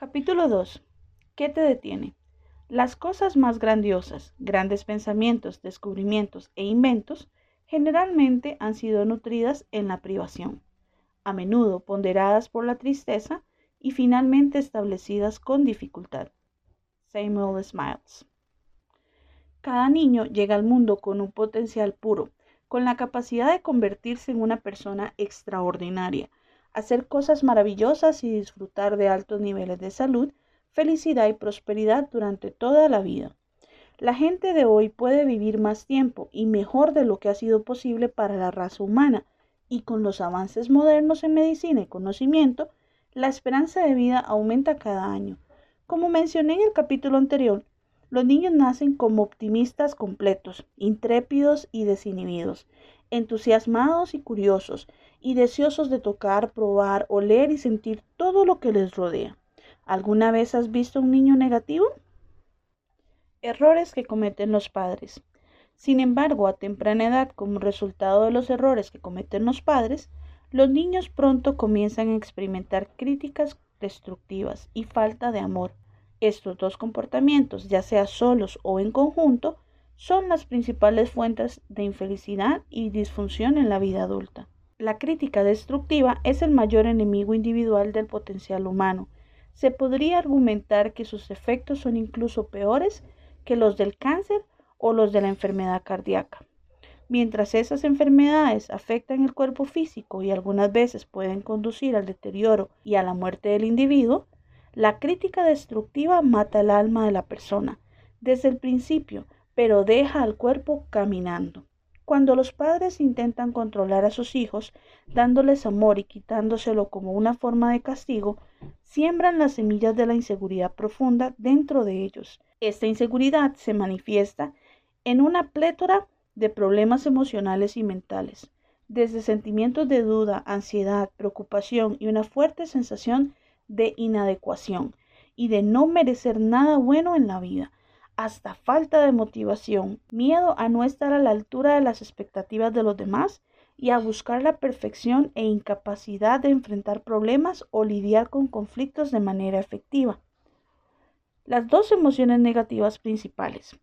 Capítulo 2. ¿Qué te detiene? Las cosas más grandiosas, grandes pensamientos, descubrimientos e inventos generalmente han sido nutridas en la privación, a menudo ponderadas por la tristeza y finalmente establecidas con dificultad. Samuel Smiles. Cada niño llega al mundo con un potencial puro, con la capacidad de convertirse en una persona extraordinaria, hacer cosas maravillosas y disfrutar de altos niveles de salud, felicidad y prosperidad durante toda la vida. La gente de hoy puede vivir más tiempo y mejor de lo que ha sido posible para la raza humana, y con los avances modernos en medicina y conocimiento, la esperanza de vida aumenta cada año. Como mencioné en el capítulo anterior, los niños nacen como optimistas completos, intrépidos y desinhibidos, entusiasmados y curiosos, y deseosos de tocar, probar, oler y sentir todo lo que les rodea. ¿Alguna vez has visto un niño negativo? Errores que cometen los padres. Sin embargo, a temprana edad, como resultado de los errores que cometen los padres, los niños pronto comienzan a experimentar críticas destructivas y falta de amor, estos dos comportamientos, ya sea solos o en conjunto, son las principales fuentes de infelicidad y disfunción en la vida adulta. La crítica destructiva es el mayor enemigo individual del potencial humano. Se podría argumentar que sus efectos son incluso peores que los del cáncer o los de la enfermedad cardíaca. Mientras esas enfermedades afectan el cuerpo físico y algunas veces pueden conducir al deterioro y a la muerte del individuo, la crítica destructiva mata el alma de la persona desde el principio, pero deja al cuerpo caminando. Cuando los padres intentan controlar a sus hijos, dándoles amor y quitándoselo como una forma de castigo, siembran las semillas de la inseguridad profunda dentro de ellos. Esta inseguridad se manifiesta en una plétora de problemas emocionales y mentales, desde sentimientos de duda, ansiedad, preocupación y una fuerte sensación de inadecuación y de no merecer nada bueno en la vida, hasta falta de motivación, miedo a no estar a la altura de las expectativas de los demás y a buscar la perfección e incapacidad de enfrentar problemas o lidiar con conflictos de manera efectiva. Las dos emociones negativas principales.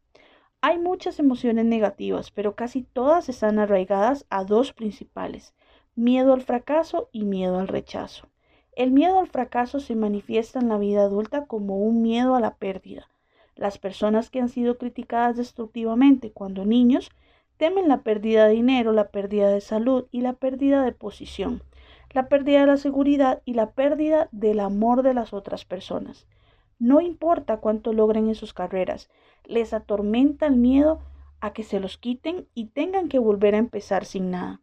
Hay muchas emociones negativas, pero casi todas están arraigadas a dos principales, miedo al fracaso y miedo al rechazo. El miedo al fracaso se manifiesta en la vida adulta como un miedo a la pérdida. Las personas que han sido criticadas destructivamente cuando niños temen la pérdida de dinero, la pérdida de salud y la pérdida de posición, la pérdida de la seguridad y la pérdida del amor de las otras personas. No importa cuánto logren en sus carreras, les atormenta el miedo a que se los quiten y tengan que volver a empezar sin nada.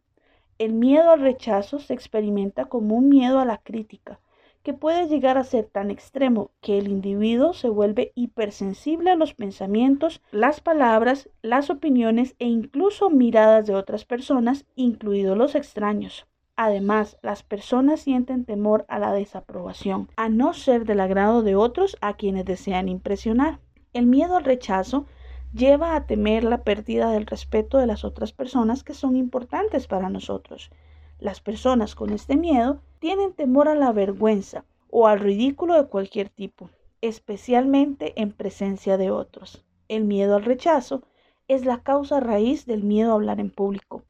El miedo al rechazo se experimenta como un miedo a la crítica, que puede llegar a ser tan extremo que el individuo se vuelve hipersensible a los pensamientos, las palabras, las opiniones e incluso miradas de otras personas, incluidos los extraños. Además, las personas sienten temor a la desaprobación, a no ser del agrado de otros a quienes desean impresionar. El miedo al rechazo lleva a temer la pérdida del respeto de las otras personas que son importantes para nosotros. Las personas con este miedo tienen temor a la vergüenza o al ridículo de cualquier tipo, especialmente en presencia de otros. El miedo al rechazo es la causa raíz del miedo a hablar en público,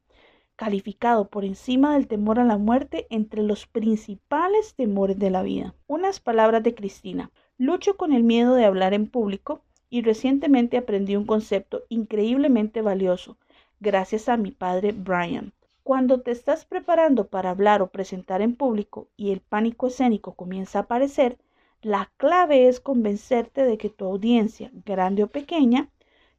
calificado por encima del temor a la muerte entre los principales temores de la vida. Unas palabras de Cristina. Lucho con el miedo de hablar en público y recientemente aprendí un concepto increíblemente valioso gracias a mi padre Brian. Cuando te estás preparando para hablar o presentar en público y el pánico escénico comienza a aparecer, la clave es convencerte de que tu audiencia, grande o pequeña,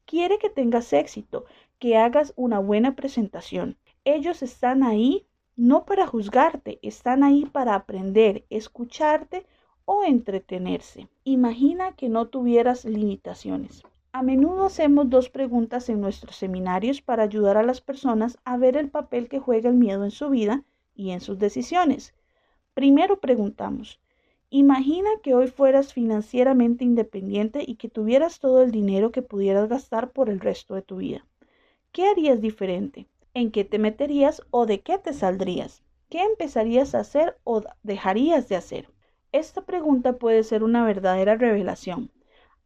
quiere que tengas éxito, que hagas una buena presentación. Ellos están ahí no para juzgarte, están ahí para aprender, escucharte o entretenerse. Imagina que no tuvieras limitaciones. A menudo hacemos dos preguntas en nuestros seminarios para ayudar a las personas a ver el papel que juega el miedo en su vida y en sus decisiones. Primero preguntamos, imagina que hoy fueras financieramente independiente y que tuvieras todo el dinero que pudieras gastar por el resto de tu vida. ¿Qué harías diferente? ¿En qué te meterías o de qué te saldrías? ¿Qué empezarías a hacer o dejarías de hacer? Esta pregunta puede ser una verdadera revelación.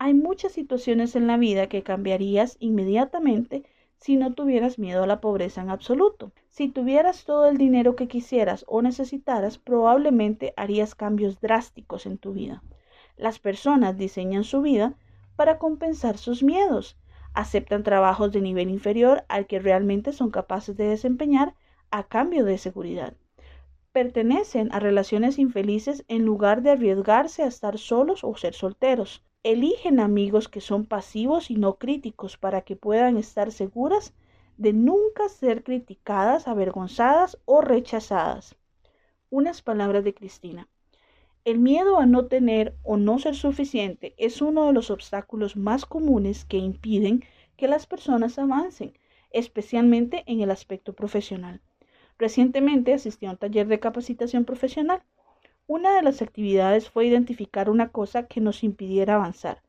Hay muchas situaciones en la vida que cambiarías inmediatamente si no tuvieras miedo a la pobreza en absoluto. Si tuvieras todo el dinero que quisieras o necesitaras, probablemente harías cambios drásticos en tu vida. Las personas diseñan su vida para compensar sus miedos. Aceptan trabajos de nivel inferior al que realmente son capaces de desempeñar a cambio de seguridad. Pertenecen a relaciones infelices en lugar de arriesgarse a estar solos o ser solteros. Eligen amigos que son pasivos y no críticos para que puedan estar seguras de nunca ser criticadas, avergonzadas o rechazadas. Unas palabras de Cristina. El miedo a no tener o no ser suficiente es uno de los obstáculos más comunes que impiden que las personas avancen, especialmente en el aspecto profesional. Recientemente asistí a un taller de capacitación profesional una de las actividades fue identificar una cosa que nos impidiera avanzar.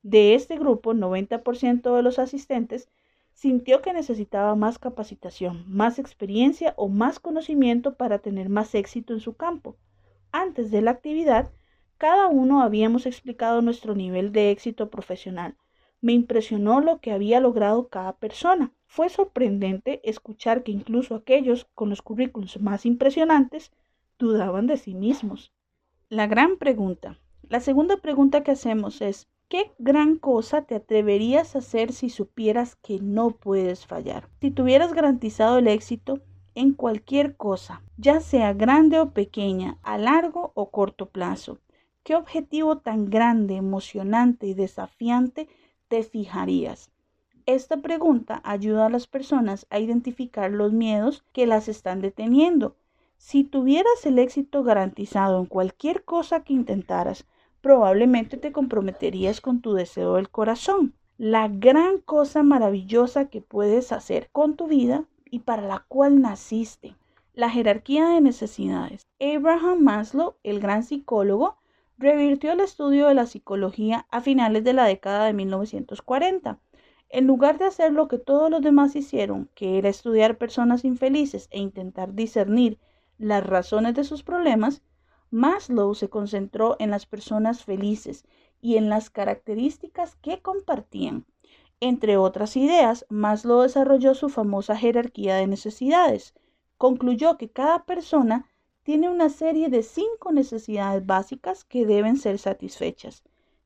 De este grupo, 90% de los asistentes sintió que necesitaba más capacitación, más experiencia o más conocimiento para tener más éxito en su campo. Antes de la actividad, cada uno habíamos explicado nuestro nivel de éxito profesional. Me impresionó lo que había logrado cada persona. Fue sorprendente escuchar que incluso aquellos con los currículos más impresionantes dudaban de sí mismos. La gran pregunta. La segunda pregunta que hacemos es, ¿qué gran cosa te atreverías a hacer si supieras que no puedes fallar? Si tuvieras garantizado el éxito en cualquier cosa, ya sea grande o pequeña, a largo o corto plazo, ¿qué objetivo tan grande, emocionante y desafiante te fijarías? Esta pregunta ayuda a las personas a identificar los miedos que las están deteniendo si tuvieras el éxito garantizado en cualquier cosa que intentaras, probablemente te comprometerías con tu deseo del corazón, la gran cosa maravillosa que puedes hacer con tu vida y para la cual naciste. La jerarquía de necesidades. Abraham Maslow, el gran psicólogo, revirtió el estudio de la psicología a finales de la década de 1940. En lugar de hacer lo que todos los demás hicieron, que era estudiar personas infelices e intentar discernir las razones de sus problemas, Maslow se concentró en las personas felices y en las características que compartían. Entre otras ideas, Maslow desarrolló su famosa jerarquía de necesidades. Concluyó que cada persona tiene una serie de cinco necesidades básicas que deben ser satisfechas,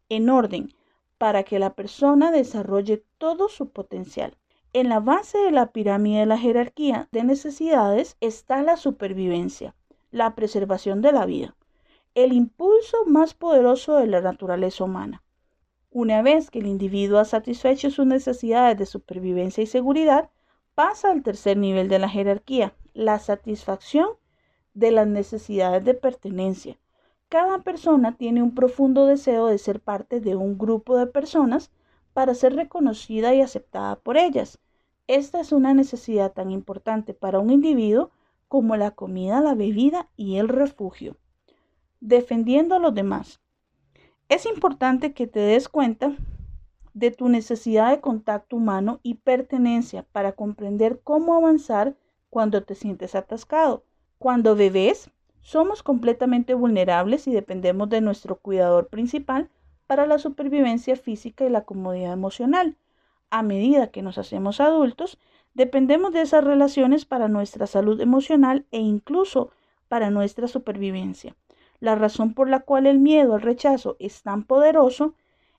en orden, para que la persona desarrolle todo su potencial. En la base de la pirámide de la jerarquía de necesidades está la supervivencia, la preservación de la vida, el impulso más poderoso de la naturaleza humana. Una vez que el individuo ha satisfecho sus necesidades de supervivencia y seguridad, pasa al tercer nivel de la jerarquía, la satisfacción de las necesidades de pertenencia. Cada persona tiene un profundo deseo de ser parte de un grupo de personas para ser reconocida y aceptada por ellas. Esta es una necesidad tan importante para un individuo como la comida, la bebida y el refugio. Defendiendo a los demás. Es importante que te des cuenta de tu necesidad de contacto humano y pertenencia para comprender cómo avanzar cuando te sientes atascado. Cuando bebés, somos completamente vulnerables y dependemos de nuestro cuidador principal para la supervivencia física y la comodidad emocional a medida que nos hacemos adultos, dependemos de esas relaciones para nuestra salud emocional e incluso para nuestra supervivencia. La razón por la cual el miedo al rechazo es tan poderoso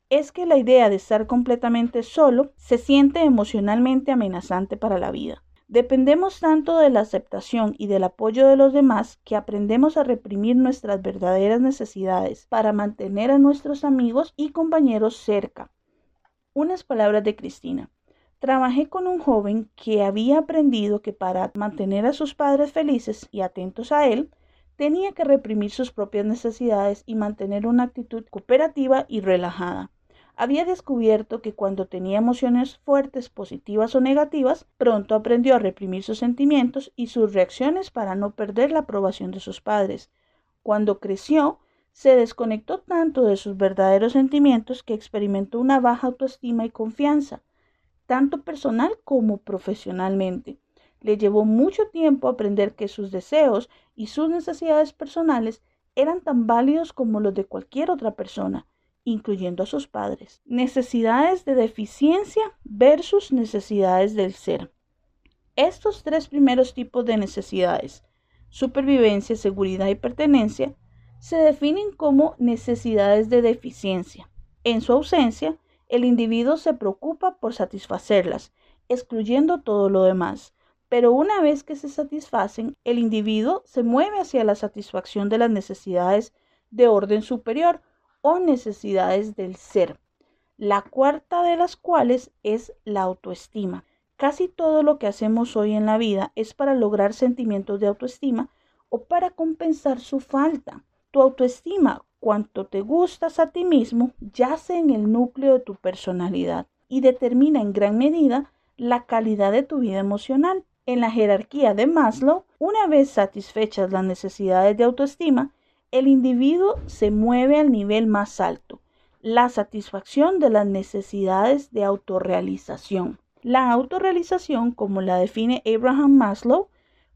es que la idea de estar completamente solo se siente emocionalmente amenazante para la vida. Dependemos tanto de la aceptación y del apoyo de los demás que aprendemos a reprimir nuestras verdaderas necesidades para mantener a nuestros amigos y compañeros cerca unas palabras de Cristina. Trabajé con un joven que había aprendido que para mantener a sus padres felices y atentos a él, tenía que reprimir sus propias necesidades y mantener una actitud cooperativa y relajada. Había descubierto que cuando tenía emociones fuertes, positivas o negativas, pronto aprendió a reprimir sus sentimientos y sus reacciones para no perder la aprobación de sus padres. Cuando creció, se desconectó tanto de sus verdaderos sentimientos que experimentó una baja autoestima y confianza, tanto personal como profesionalmente. Le llevó mucho tiempo aprender que sus deseos y sus necesidades personales eran tan válidos como los de cualquier otra persona, incluyendo a sus padres. Necesidades de deficiencia versus necesidades del ser. Estos tres primeros tipos de necesidades, supervivencia, seguridad y pertenencia, se definen como necesidades de deficiencia. En su ausencia, el individuo se preocupa por satisfacerlas, excluyendo todo lo demás. Pero una vez que se satisfacen, el individuo se mueve hacia la satisfacción de las necesidades de orden superior o necesidades del ser, la cuarta de las cuales es la autoestima. Casi todo lo que hacemos hoy en la vida es para lograr sentimientos de autoestima o para compensar su falta. Tu autoestima, cuanto te gustas a ti mismo, yace en el núcleo de tu personalidad y determina en gran medida la calidad de tu vida emocional. En la jerarquía de Maslow, una vez satisfechas las necesidades de autoestima, el individuo se mueve al nivel más alto, la satisfacción de las necesidades de autorrealización. La autorrealización, como la define Abraham Maslow,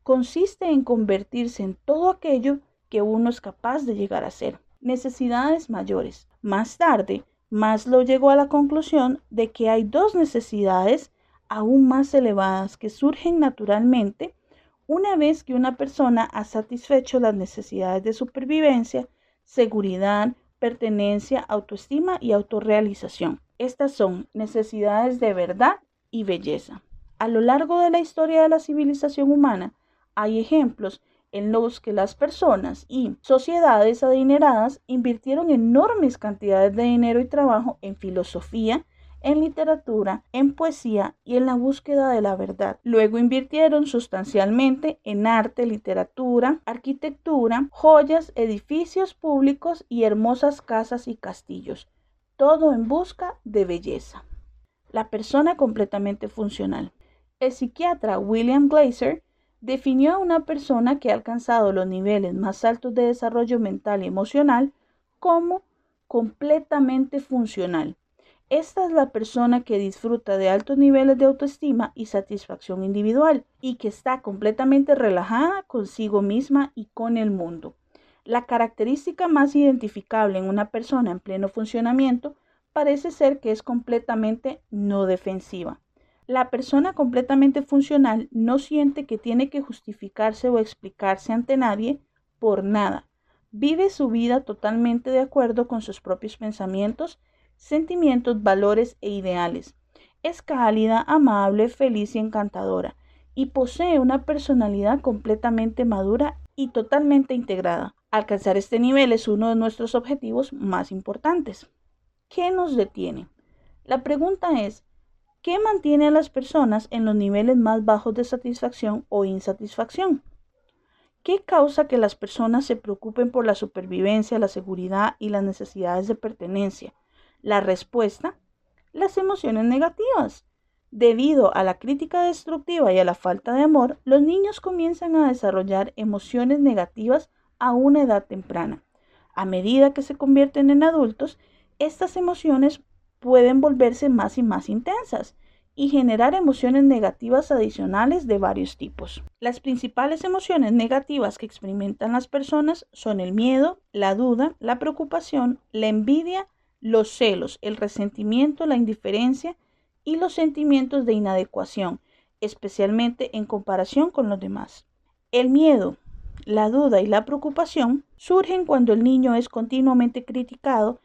consiste en convertirse en todo aquello que uno es capaz de llegar a ser. Necesidades mayores. Más tarde, Maslow llegó a la conclusión de que hay dos necesidades aún más elevadas que surgen naturalmente una vez que una persona ha satisfecho las necesidades de supervivencia, seguridad, pertenencia, autoestima y autorrealización. Estas son necesidades de verdad y belleza. A lo largo de la historia de la civilización humana hay ejemplos en los que las personas y sociedades adineradas invirtieron enormes cantidades de dinero y trabajo en filosofía, en literatura, en poesía y en la búsqueda de la verdad. Luego invirtieron sustancialmente en arte, literatura, arquitectura, joyas, edificios públicos y hermosas casas y castillos, todo en busca de belleza. La persona completamente funcional. El psiquiatra William Glaser definió a una persona que ha alcanzado los niveles más altos de desarrollo mental y emocional como completamente funcional. Esta es la persona que disfruta de altos niveles de autoestima y satisfacción individual y que está completamente relajada consigo misma y con el mundo. La característica más identificable en una persona en pleno funcionamiento parece ser que es completamente no defensiva. La persona completamente funcional no siente que tiene que justificarse o explicarse ante nadie por nada. Vive su vida totalmente de acuerdo con sus propios pensamientos, sentimientos, valores e ideales. Es cálida, amable, feliz y encantadora y posee una personalidad completamente madura y totalmente integrada. Alcanzar este nivel es uno de nuestros objetivos más importantes. ¿Qué nos detiene? La pregunta es, ¿Qué mantiene a las personas en los niveles más bajos de satisfacción o insatisfacción? ¿Qué causa que las personas se preocupen por la supervivencia, la seguridad y las necesidades de pertenencia? La respuesta, las emociones negativas. Debido a la crítica destructiva y a la falta de amor, los niños comienzan a desarrollar emociones negativas a una edad temprana. A medida que se convierten en adultos, estas emociones pueden volverse más y más intensas y generar emociones negativas adicionales de varios tipos. Las principales emociones negativas que experimentan las personas son el miedo, la duda, la preocupación, la envidia, los celos, el resentimiento, la indiferencia y los sentimientos de inadecuación, especialmente en comparación con los demás. El miedo, la duda y la preocupación surgen cuando el niño es continuamente criticado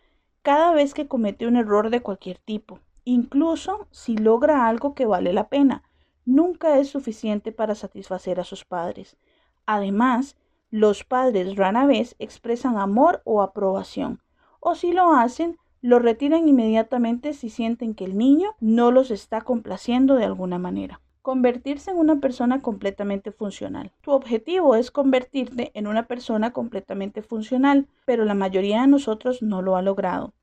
cada vez que comete un error de cualquier tipo, incluso si logra algo que vale la pena. Nunca es suficiente para satisfacer a sus padres. Además, los padres rara vez expresan amor o aprobación, o si lo hacen, lo retiran inmediatamente si sienten que el niño no los está complaciendo de alguna manera. Convertirse en una persona completamente funcional. Tu objetivo es convertirte en una persona completamente funcional, pero la mayoría de nosotros no lo ha logrado.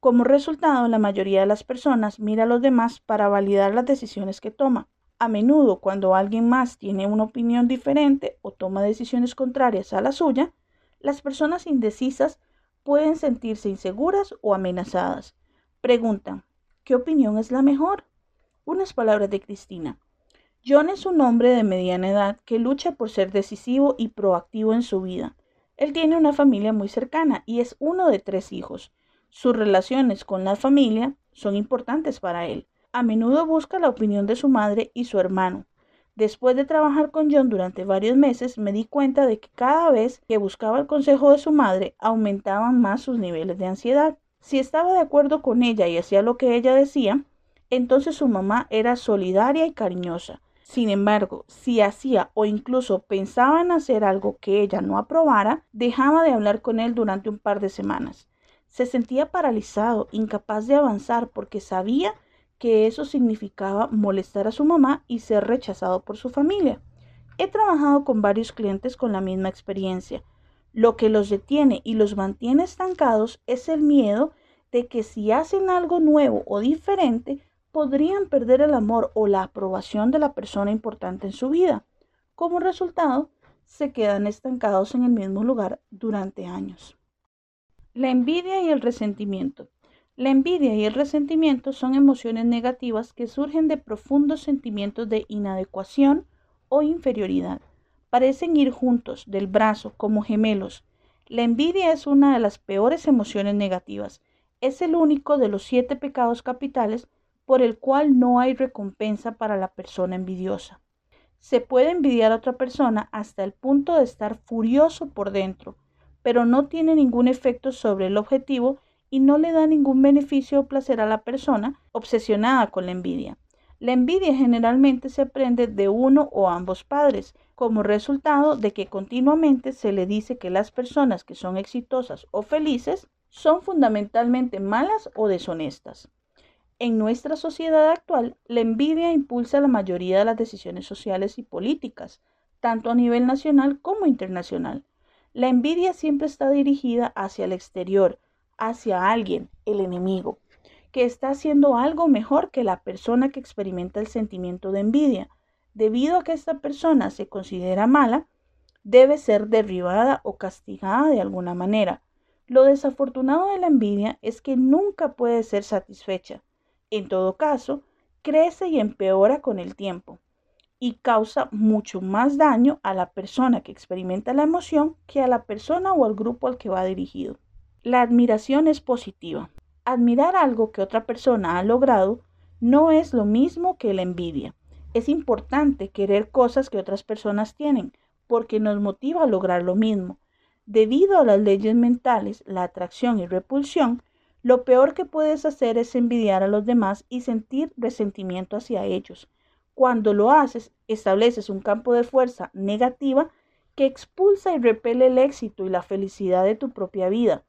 Como resultado, la mayoría de las personas mira a los demás para validar las decisiones que toma. A menudo, cuando alguien más tiene una opinión diferente o toma decisiones contrarias a la suya, las personas indecisas pueden sentirse inseguras o amenazadas. Preguntan, ¿qué opinión es la mejor? Unas palabras de Cristina. John es un hombre de mediana edad que lucha por ser decisivo y proactivo en su vida. Él tiene una familia muy cercana y es uno de tres hijos. Sus relaciones con la familia son importantes para él. A menudo busca la opinión de su madre y su hermano. Después de trabajar con John durante varios meses, me di cuenta de que cada vez que buscaba el consejo de su madre, aumentaban más sus niveles de ansiedad. Si estaba de acuerdo con ella y hacía lo que ella decía, entonces su mamá era solidaria y cariñosa. Sin embargo, si hacía o incluso pensaba en hacer algo que ella no aprobara, dejaba de hablar con él durante un par de semanas. Se sentía paralizado, incapaz de avanzar porque sabía que eso significaba molestar a su mamá y ser rechazado por su familia. He trabajado con varios clientes con la misma experiencia. Lo que los detiene y los mantiene estancados es el miedo de que si hacen algo nuevo o diferente, podrían perder el amor o la aprobación de la persona importante en su vida. Como resultado, se quedan estancados en el mismo lugar durante años. La envidia y el resentimiento. La envidia y el resentimiento son emociones negativas que surgen de profundos sentimientos de inadecuación o inferioridad. Parecen ir juntos, del brazo, como gemelos. La envidia es una de las peores emociones negativas. Es el único de los siete pecados capitales por el cual no hay recompensa para la persona envidiosa. Se puede envidiar a otra persona hasta el punto de estar furioso por dentro, pero no tiene ningún efecto sobre el objetivo y no le da ningún beneficio o placer a la persona obsesionada con la envidia. La envidia generalmente se aprende de uno o ambos padres, como resultado de que continuamente se le dice que las personas que son exitosas o felices son fundamentalmente malas o deshonestas. En nuestra sociedad actual, la envidia impulsa la mayoría de las decisiones sociales y políticas, tanto a nivel nacional como internacional. La envidia siempre está dirigida hacia el exterior, hacia alguien, el enemigo, que está haciendo algo mejor que la persona que experimenta el sentimiento de envidia. Debido a que esta persona se considera mala, debe ser derribada o castigada de alguna manera. Lo desafortunado de la envidia es que nunca puede ser satisfecha. En todo caso, crece y empeora con el tiempo y causa mucho más daño a la persona que experimenta la emoción que a la persona o al grupo al que va dirigido. La admiración es positiva. Admirar algo que otra persona ha logrado no es lo mismo que la envidia. Es importante querer cosas que otras personas tienen porque nos motiva a lograr lo mismo. Debido a las leyes mentales, la atracción y repulsión, lo peor que puedes hacer es envidiar a los demás y sentir resentimiento hacia ellos. Cuando lo haces, estableces un campo de fuerza negativa que expulsa y repele el éxito y la felicidad de tu propia vida.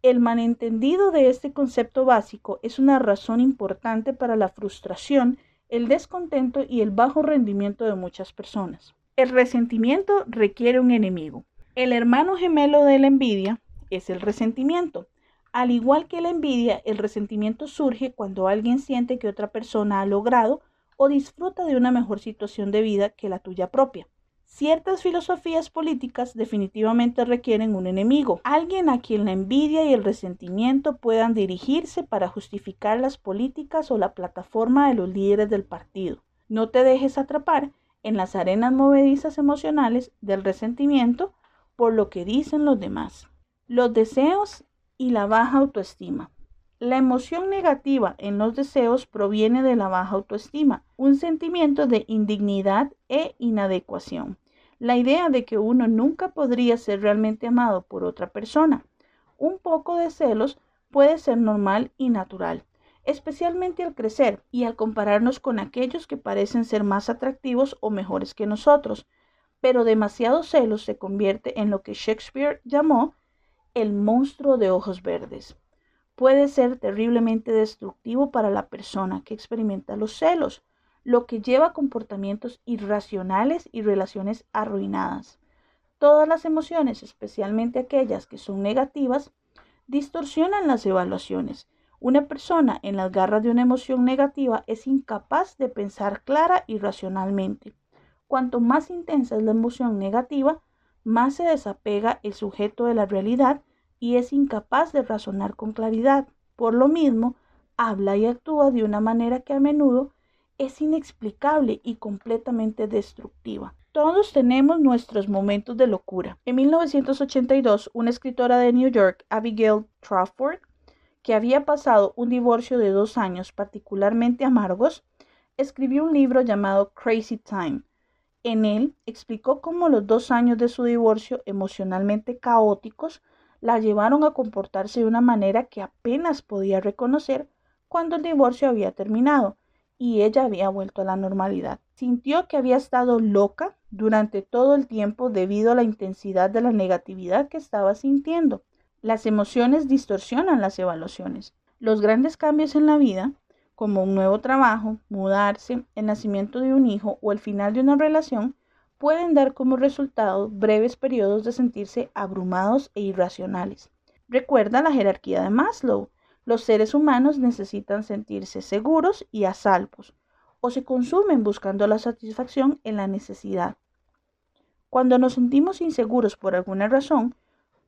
El malentendido de este concepto básico es una razón importante para la frustración, el descontento y el bajo rendimiento de muchas personas. El resentimiento requiere un enemigo. El hermano gemelo de la envidia es el resentimiento. Al igual que la envidia, el resentimiento surge cuando alguien siente que otra persona ha logrado o disfruta de una mejor situación de vida que la tuya propia. Ciertas filosofías políticas definitivamente requieren un enemigo, alguien a quien la envidia y el resentimiento puedan dirigirse para justificar las políticas o la plataforma de los líderes del partido. No te dejes atrapar en las arenas movedizas emocionales del resentimiento por lo que dicen los demás. Los deseos y la baja autoestima. La emoción negativa en los deseos proviene de la baja autoestima, un sentimiento de indignidad e inadecuación la idea de que uno nunca podría ser realmente amado por otra persona. Un poco de celos puede ser normal y natural, especialmente al crecer y al compararnos con aquellos que parecen ser más atractivos o mejores que nosotros, pero demasiado celos se convierte en lo que Shakespeare llamó el monstruo de ojos verdes. Puede ser terriblemente destructivo para la persona que experimenta los celos, lo que lleva a comportamientos irracionales y relaciones arruinadas. Todas las emociones, especialmente aquellas que son negativas, distorsionan las evaluaciones. Una persona en las garras de una emoción negativa es incapaz de pensar clara y racionalmente. Cuanto más intensa es la emoción negativa, más se desapega el sujeto de la realidad y es incapaz de razonar con claridad. Por lo mismo, habla y actúa de una manera que a menudo es inexplicable y completamente destructiva. Todos tenemos nuestros momentos de locura. En 1982, una escritora de New York, Abigail Trafford, que había pasado un divorcio de dos años particularmente amargos, escribió un libro llamado Crazy Time. En él explicó cómo los dos años de su divorcio emocionalmente caóticos la llevaron a comportarse de una manera que apenas podía reconocer cuando el divorcio había terminado y ella había vuelto a la normalidad. Sintió que había estado loca durante todo el tiempo debido a la intensidad de la negatividad que estaba sintiendo. Las emociones distorsionan las evaluaciones. Los grandes cambios en la vida, como un nuevo trabajo, mudarse, el nacimiento de un hijo o el final de una relación, pueden dar como resultado breves periodos de sentirse abrumados e irracionales. Recuerda la jerarquía de Maslow. Los seres humanos necesitan sentirse seguros y a salvos, o se consumen buscando la satisfacción en la necesidad. Cuando nos sentimos inseguros por alguna razón,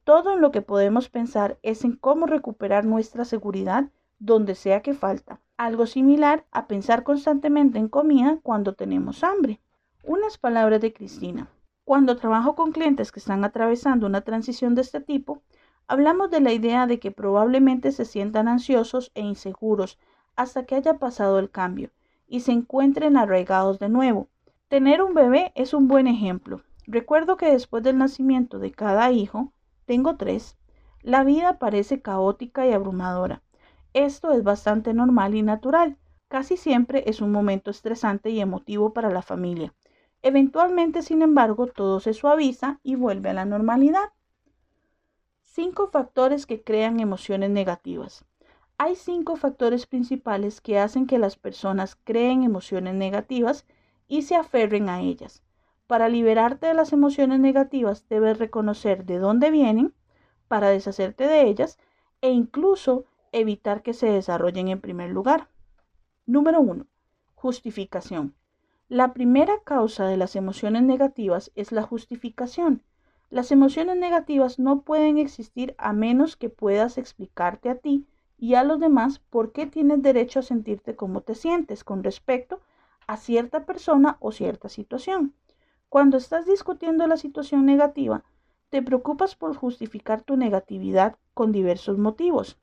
todo en lo que podemos pensar es en cómo recuperar nuestra seguridad donde sea que falta. Algo similar a pensar constantemente en comida cuando tenemos hambre. Unas palabras de Cristina. Cuando trabajo con clientes que están atravesando una transición de este tipo, hablamos de la idea de que probablemente se sientan ansiosos e inseguros hasta que haya pasado el cambio y se encuentren arraigados de nuevo. Tener un bebé es un buen ejemplo. Recuerdo que después del nacimiento de cada hijo, tengo tres, la vida parece caótica y abrumadora. Esto es bastante normal y natural. Casi siempre es un momento estresante y emotivo para la familia. Eventualmente, sin embargo, todo se suaviza y vuelve a la normalidad. Cinco factores que crean emociones negativas. Hay cinco factores principales que hacen que las personas creen emociones negativas y se aferren a ellas. Para liberarte de las emociones negativas debes reconocer de dónde vienen para deshacerte de ellas e incluso evitar que se desarrollen en primer lugar. Número 1. Justificación. La primera causa de las emociones negativas es la justificación. Las emociones negativas no pueden existir a menos que puedas explicarte a ti y a los demás por qué tienes derecho a sentirte como te sientes con respecto a cierta persona o cierta situación. Cuando estás discutiendo la situación negativa, te preocupas por justificar tu negatividad con diversos motivos.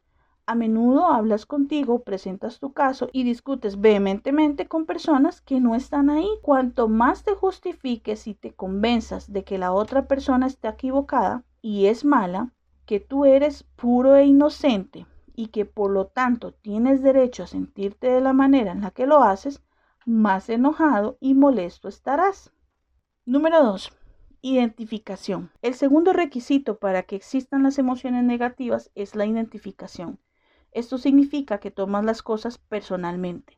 A menudo hablas contigo, presentas tu caso y discutes vehementemente con personas que no están ahí. Cuanto más te justifiques y te convenzas de que la otra persona está equivocada y es mala, que tú eres puro e inocente y que por lo tanto tienes derecho a sentirte de la manera en la que lo haces, más enojado y molesto estarás. Número 2. Identificación. El segundo requisito para que existan las emociones negativas es la identificación. Esto significa que tomas las cosas personalmente.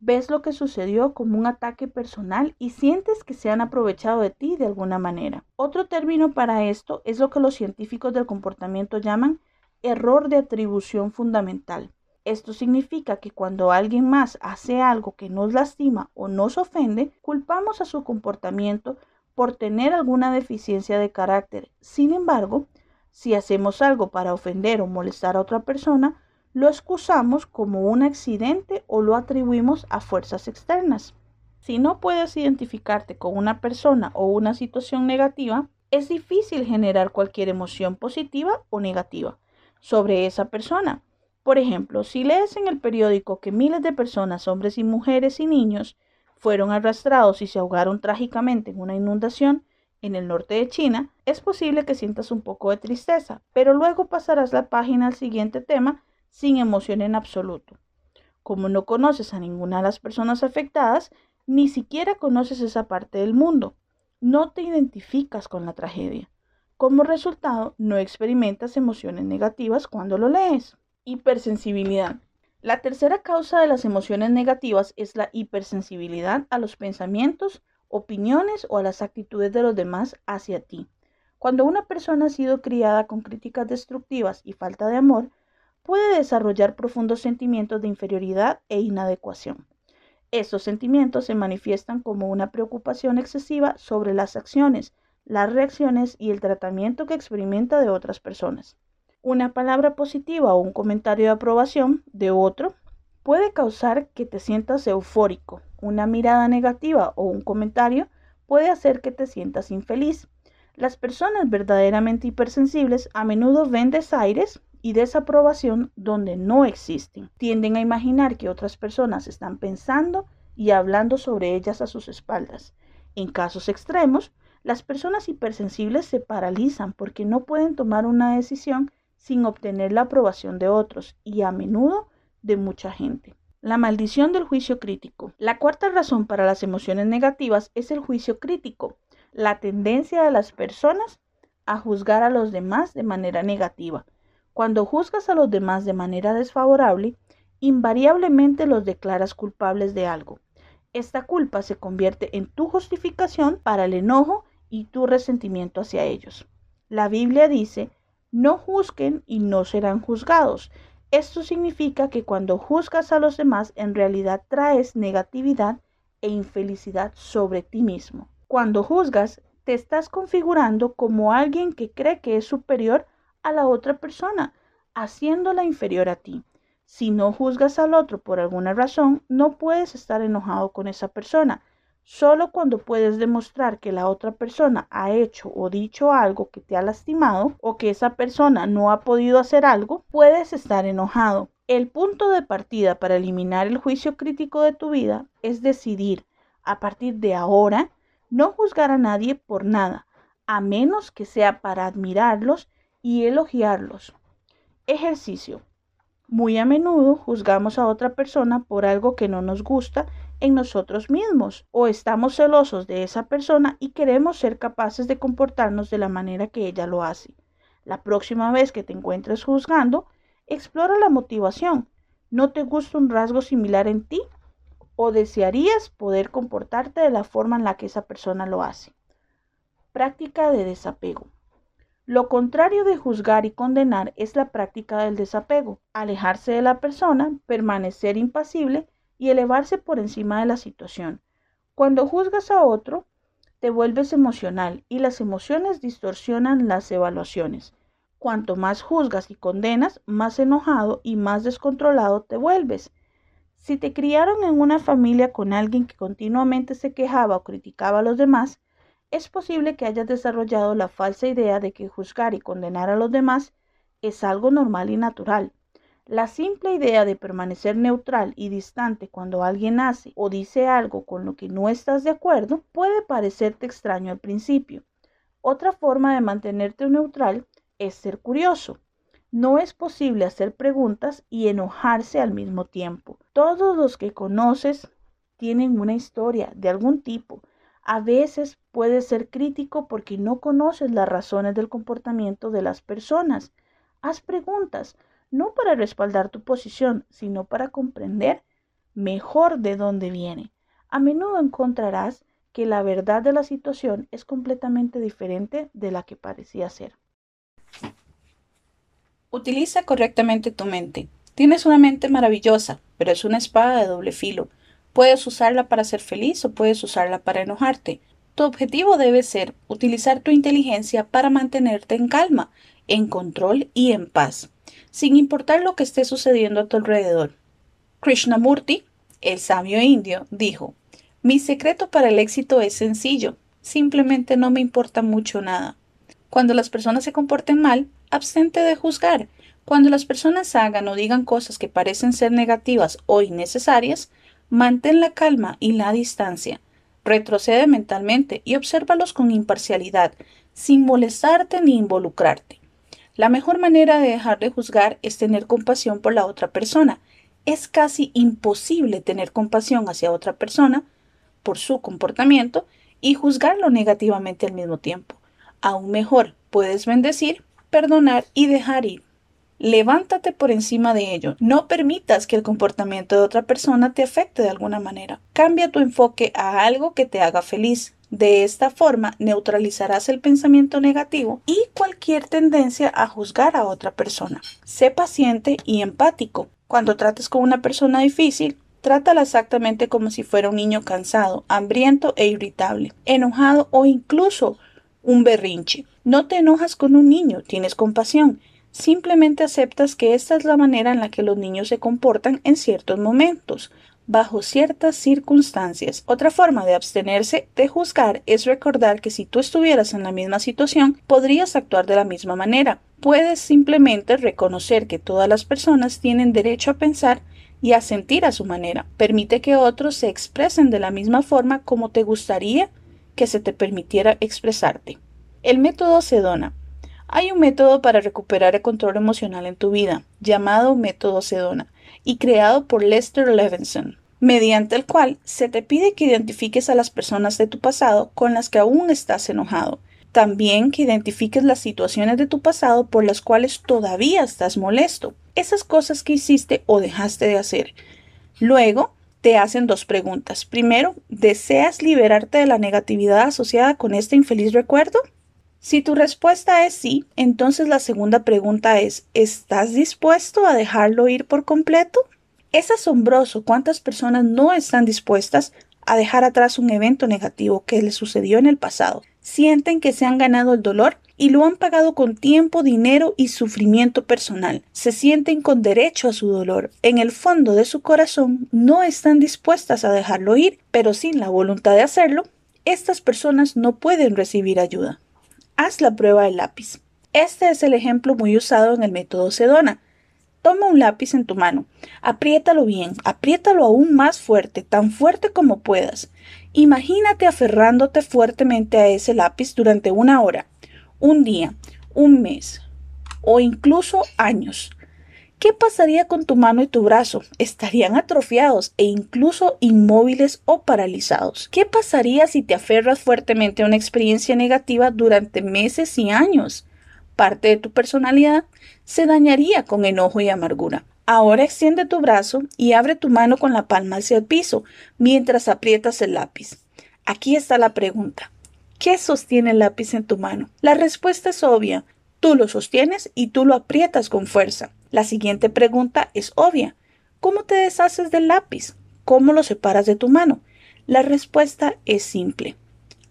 Ves lo que sucedió como un ataque personal y sientes que se han aprovechado de ti de alguna manera. Otro término para esto es lo que los científicos del comportamiento llaman error de atribución fundamental. Esto significa que cuando alguien más hace algo que nos lastima o nos ofende, culpamos a su comportamiento por tener alguna deficiencia de carácter. Sin embargo, si hacemos algo para ofender o molestar a otra persona, lo excusamos como un accidente o lo atribuimos a fuerzas externas. Si no puedes identificarte con una persona o una situación negativa, es difícil generar cualquier emoción positiva o negativa sobre esa persona. Por ejemplo, si lees en el periódico que miles de personas, hombres y mujeres y niños, fueron arrastrados y se ahogaron trágicamente en una inundación en el norte de China, es posible que sientas un poco de tristeza, pero luego pasarás la página al siguiente tema sin emoción en absoluto. Como no conoces a ninguna de las personas afectadas, ni siquiera conoces esa parte del mundo. No te identificas con la tragedia. Como resultado, no experimentas emociones negativas cuando lo lees. Hipersensibilidad. La tercera causa de las emociones negativas es la hipersensibilidad a los pensamientos, opiniones o a las actitudes de los demás hacia ti. Cuando una persona ha sido criada con críticas destructivas y falta de amor, puede desarrollar profundos sentimientos de inferioridad e inadecuación. Estos sentimientos se manifiestan como una preocupación excesiva sobre las acciones, las reacciones y el tratamiento que experimenta de otras personas. Una palabra positiva o un comentario de aprobación de otro puede causar que te sientas eufórico. Una mirada negativa o un comentario puede hacer que te sientas infeliz. Las personas verdaderamente hipersensibles a menudo ven desaires y desaprobación donde no existen. Tienden a imaginar que otras personas están pensando y hablando sobre ellas a sus espaldas. En casos extremos, las personas hipersensibles se paralizan porque no pueden tomar una decisión sin obtener la aprobación de otros y a menudo de mucha gente. La maldición del juicio crítico. La cuarta razón para las emociones negativas es el juicio crítico, la tendencia de las personas a juzgar a los demás de manera negativa. Cuando juzgas a los demás de manera desfavorable, invariablemente los declaras culpables de algo. Esta culpa se convierte en tu justificación para el enojo y tu resentimiento hacia ellos. La Biblia dice, no juzguen y no serán juzgados. Esto significa que cuando juzgas a los demás, en realidad traes negatividad e infelicidad sobre ti mismo. Cuando juzgas, te estás configurando como alguien que cree que es superior a la otra persona, haciéndola inferior a ti. Si no juzgas al otro por alguna razón, no puedes estar enojado con esa persona. Solo cuando puedes demostrar que la otra persona ha hecho o dicho algo que te ha lastimado o que esa persona no ha podido hacer algo, puedes estar enojado. El punto de partida para eliminar el juicio crítico de tu vida es decidir, a partir de ahora, no juzgar a nadie por nada, a menos que sea para admirarlos y elogiarlos. Ejercicio. Muy a menudo juzgamos a otra persona por algo que no nos gusta en nosotros mismos o estamos celosos de esa persona y queremos ser capaces de comportarnos de la manera que ella lo hace. La próxima vez que te encuentres juzgando, explora la motivación. ¿No te gusta un rasgo similar en ti? ¿O desearías poder comportarte de la forma en la que esa persona lo hace? Práctica de desapego. Lo contrario de juzgar y condenar es la práctica del desapego, alejarse de la persona, permanecer impasible y elevarse por encima de la situación. Cuando juzgas a otro, te vuelves emocional y las emociones distorsionan las evaluaciones. Cuanto más juzgas y condenas, más enojado y más descontrolado te vuelves. Si te criaron en una familia con alguien que continuamente se quejaba o criticaba a los demás, es posible que hayas desarrollado la falsa idea de que juzgar y condenar a los demás es algo normal y natural. La simple idea de permanecer neutral y distante cuando alguien hace o dice algo con lo que no estás de acuerdo puede parecerte extraño al principio. Otra forma de mantenerte neutral es ser curioso. No es posible hacer preguntas y enojarse al mismo tiempo. Todos los que conoces tienen una historia de algún tipo a veces puedes ser crítico porque no conoces las razones del comportamiento de las personas. Haz preguntas, no para respaldar tu posición, sino para comprender mejor de dónde viene. A menudo encontrarás que la verdad de la situación es completamente diferente de la que parecía ser. Utiliza correctamente tu mente. Tienes una mente maravillosa, pero es una espada de doble filo. Puedes usarla para ser feliz o puedes usarla para enojarte. Tu objetivo debe ser utilizar tu inteligencia para mantenerte en calma, en control y en paz, sin importar lo que esté sucediendo a tu alrededor. Krishnamurti, el sabio indio, dijo, Mi secreto para el éxito es sencillo, simplemente no me importa mucho nada. Cuando las personas se comporten mal, abstente de juzgar. Cuando las personas hagan o digan cosas que parecen ser negativas o innecesarias, Mantén la calma y la distancia. Retrocede mentalmente y obsérvalos con imparcialidad, sin molestarte ni involucrarte. La mejor manera de dejar de juzgar es tener compasión por la otra persona. Es casi imposible tener compasión hacia otra persona por su comportamiento y juzgarlo negativamente al mismo tiempo. Aún mejor, puedes bendecir, perdonar y dejar ir. Levántate por encima de ello. No permitas que el comportamiento de otra persona te afecte de alguna manera. Cambia tu enfoque a algo que te haga feliz. De esta forma neutralizarás el pensamiento negativo y cualquier tendencia a juzgar a otra persona. Sé paciente y empático. Cuando trates con una persona difícil, trátala exactamente como si fuera un niño cansado, hambriento e irritable, enojado o incluso un berrinche. No te enojas con un niño, tienes compasión Simplemente aceptas que esta es la manera en la que los niños se comportan en ciertos momentos. bajo ciertas circunstancias. Otra forma de abstenerse de juzgar es recordar que si tú estuvieras en la misma situación, podrías actuar de la misma manera. Puedes simplemente reconocer que todas las personas tienen derecho a pensar y a sentir a su manera. Permite que otros se expresen de la misma forma como te gustaría que se te permitiera expresarte. El método Sedona. Hay un método para recuperar el control emocional en tu vida, llamado método Sedona, y creado por Lester Levinson, mediante el cual se te pide que identifiques a las personas de tu pasado con las que aún estás enojado. También que identifiques las situaciones de tu pasado por las cuales todavía estás molesto esas cosas que hiciste o dejaste de hacer. Luego, te hacen dos preguntas. Primero, ¿deseas liberarte de la negatividad asociada con este infeliz recuerdo? Si tu respuesta es sí, entonces la segunda pregunta es, ¿estás dispuesto a dejarlo ir por completo? Es asombroso cuántas personas no están dispuestas a dejar atrás un evento negativo que les sucedió en el pasado. Sienten que se han ganado el dolor y lo han pagado con tiempo, dinero y sufrimiento personal. Se sienten con derecho a su dolor. En el fondo de su corazón no están dispuestas a dejarlo ir, pero sin la voluntad de hacerlo, estas personas no pueden recibir ayuda. Haz la prueba del lápiz. Este es el ejemplo muy usado en el método Sedona. Toma un lápiz en tu mano, apriétalo bien, apriétalo aún más fuerte, tan fuerte como puedas. Imagínate aferrándote fuertemente a ese lápiz durante una hora un día, un mes o incluso años. ¿Qué pasaría con tu mano y tu brazo? Estarían atrofiados e incluso inmóviles o paralizados. ¿Qué pasaría si te aferras fuertemente a una experiencia negativa durante meses y años? Parte de tu personalidad se dañaría con enojo y amargura. Ahora extiende tu brazo y abre tu mano con la palma hacia el piso mientras aprietas el lápiz. Aquí está la pregunta. ¿Qué sostiene el lápiz en tu mano? La respuesta es obvia. Tú lo sostienes y tú lo aprietas con fuerza. La siguiente pregunta es obvia. ¿Cómo te deshaces del lápiz? ¿Cómo lo separas de tu mano? La respuesta es simple.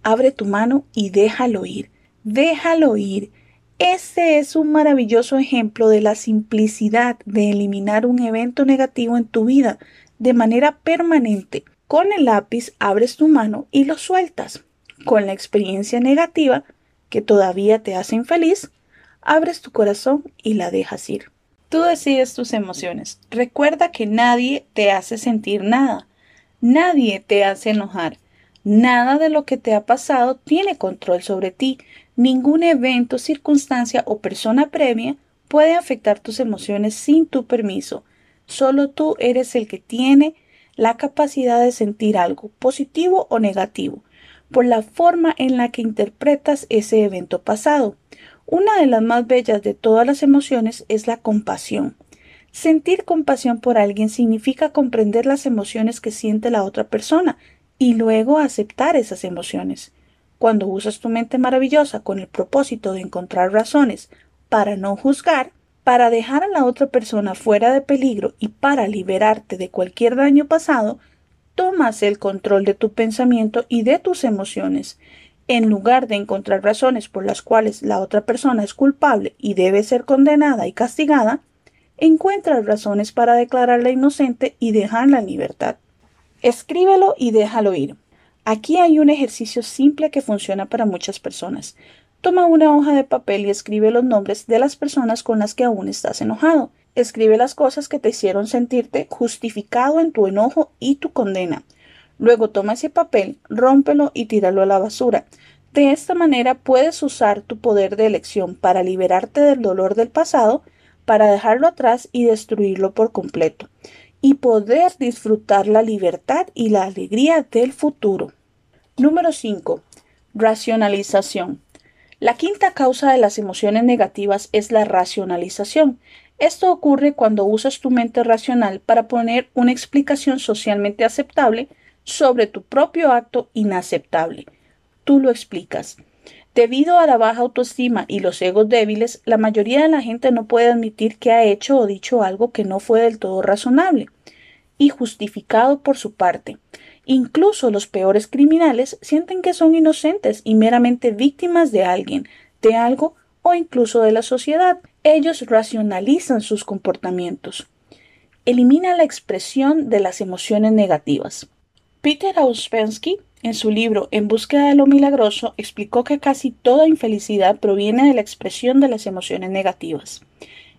Abre tu mano y déjalo ir. Déjalo ir. Este es un maravilloso ejemplo de la simplicidad de eliminar un evento negativo en tu vida de manera permanente. Con el lápiz abres tu mano y lo sueltas con la experiencia negativa que todavía te hace infeliz, abres tu corazón y la dejas ir. Tú decides tus emociones. Recuerda que nadie te hace sentir nada. Nadie te hace enojar. Nada de lo que te ha pasado tiene control sobre ti. Ningún evento, circunstancia o persona previa puede afectar tus emociones sin tu permiso. Solo tú eres el que tiene la capacidad de sentir algo positivo o negativo por la forma en la que interpretas ese evento pasado. Una de las más bellas de todas las emociones es la compasión. Sentir compasión por alguien significa comprender las emociones que siente la otra persona y luego aceptar esas emociones. Cuando usas tu mente maravillosa con el propósito de encontrar razones para no juzgar, para dejar a la otra persona fuera de peligro y para liberarte de cualquier daño pasado, tomas el control de tu pensamiento y de tus emociones. En lugar de encontrar razones por las cuales la otra persona es culpable y debe ser condenada y castigada, encuentras razones para declararla inocente y dejarla en libertad. Escríbelo y déjalo ir. Aquí hay un ejercicio simple que funciona para muchas personas. Toma una hoja de papel y escribe los nombres de las personas con las que aún estás enojado. Escribe las cosas que te hicieron sentirte justificado en tu enojo y tu condena. Luego toma ese papel, rómpelo y tíralo a la basura. De esta manera puedes usar tu poder de elección para liberarte del dolor del pasado, para dejarlo atrás y destruirlo por completo, y poder disfrutar la libertad y la alegría del futuro. Número 5. Racionalización. La quinta causa de las emociones negativas es la racionalización. Esto ocurre cuando usas tu mente racional para poner una explicación socialmente aceptable sobre tu propio acto inaceptable. Tú lo explicas. Debido a la baja autoestima y los egos débiles, la mayoría de la gente no puede admitir que ha hecho o dicho algo que no fue del todo razonable y justificado por su parte. Incluso los peores criminales sienten que son inocentes y meramente víctimas de alguien, de algo o incluso de la sociedad. Ellos racionalizan sus comportamientos. Elimina la expresión de las emociones negativas. Peter Auspensky, en su libro En búsqueda de lo milagroso, explicó que casi toda infelicidad proviene de la expresión de las emociones negativas.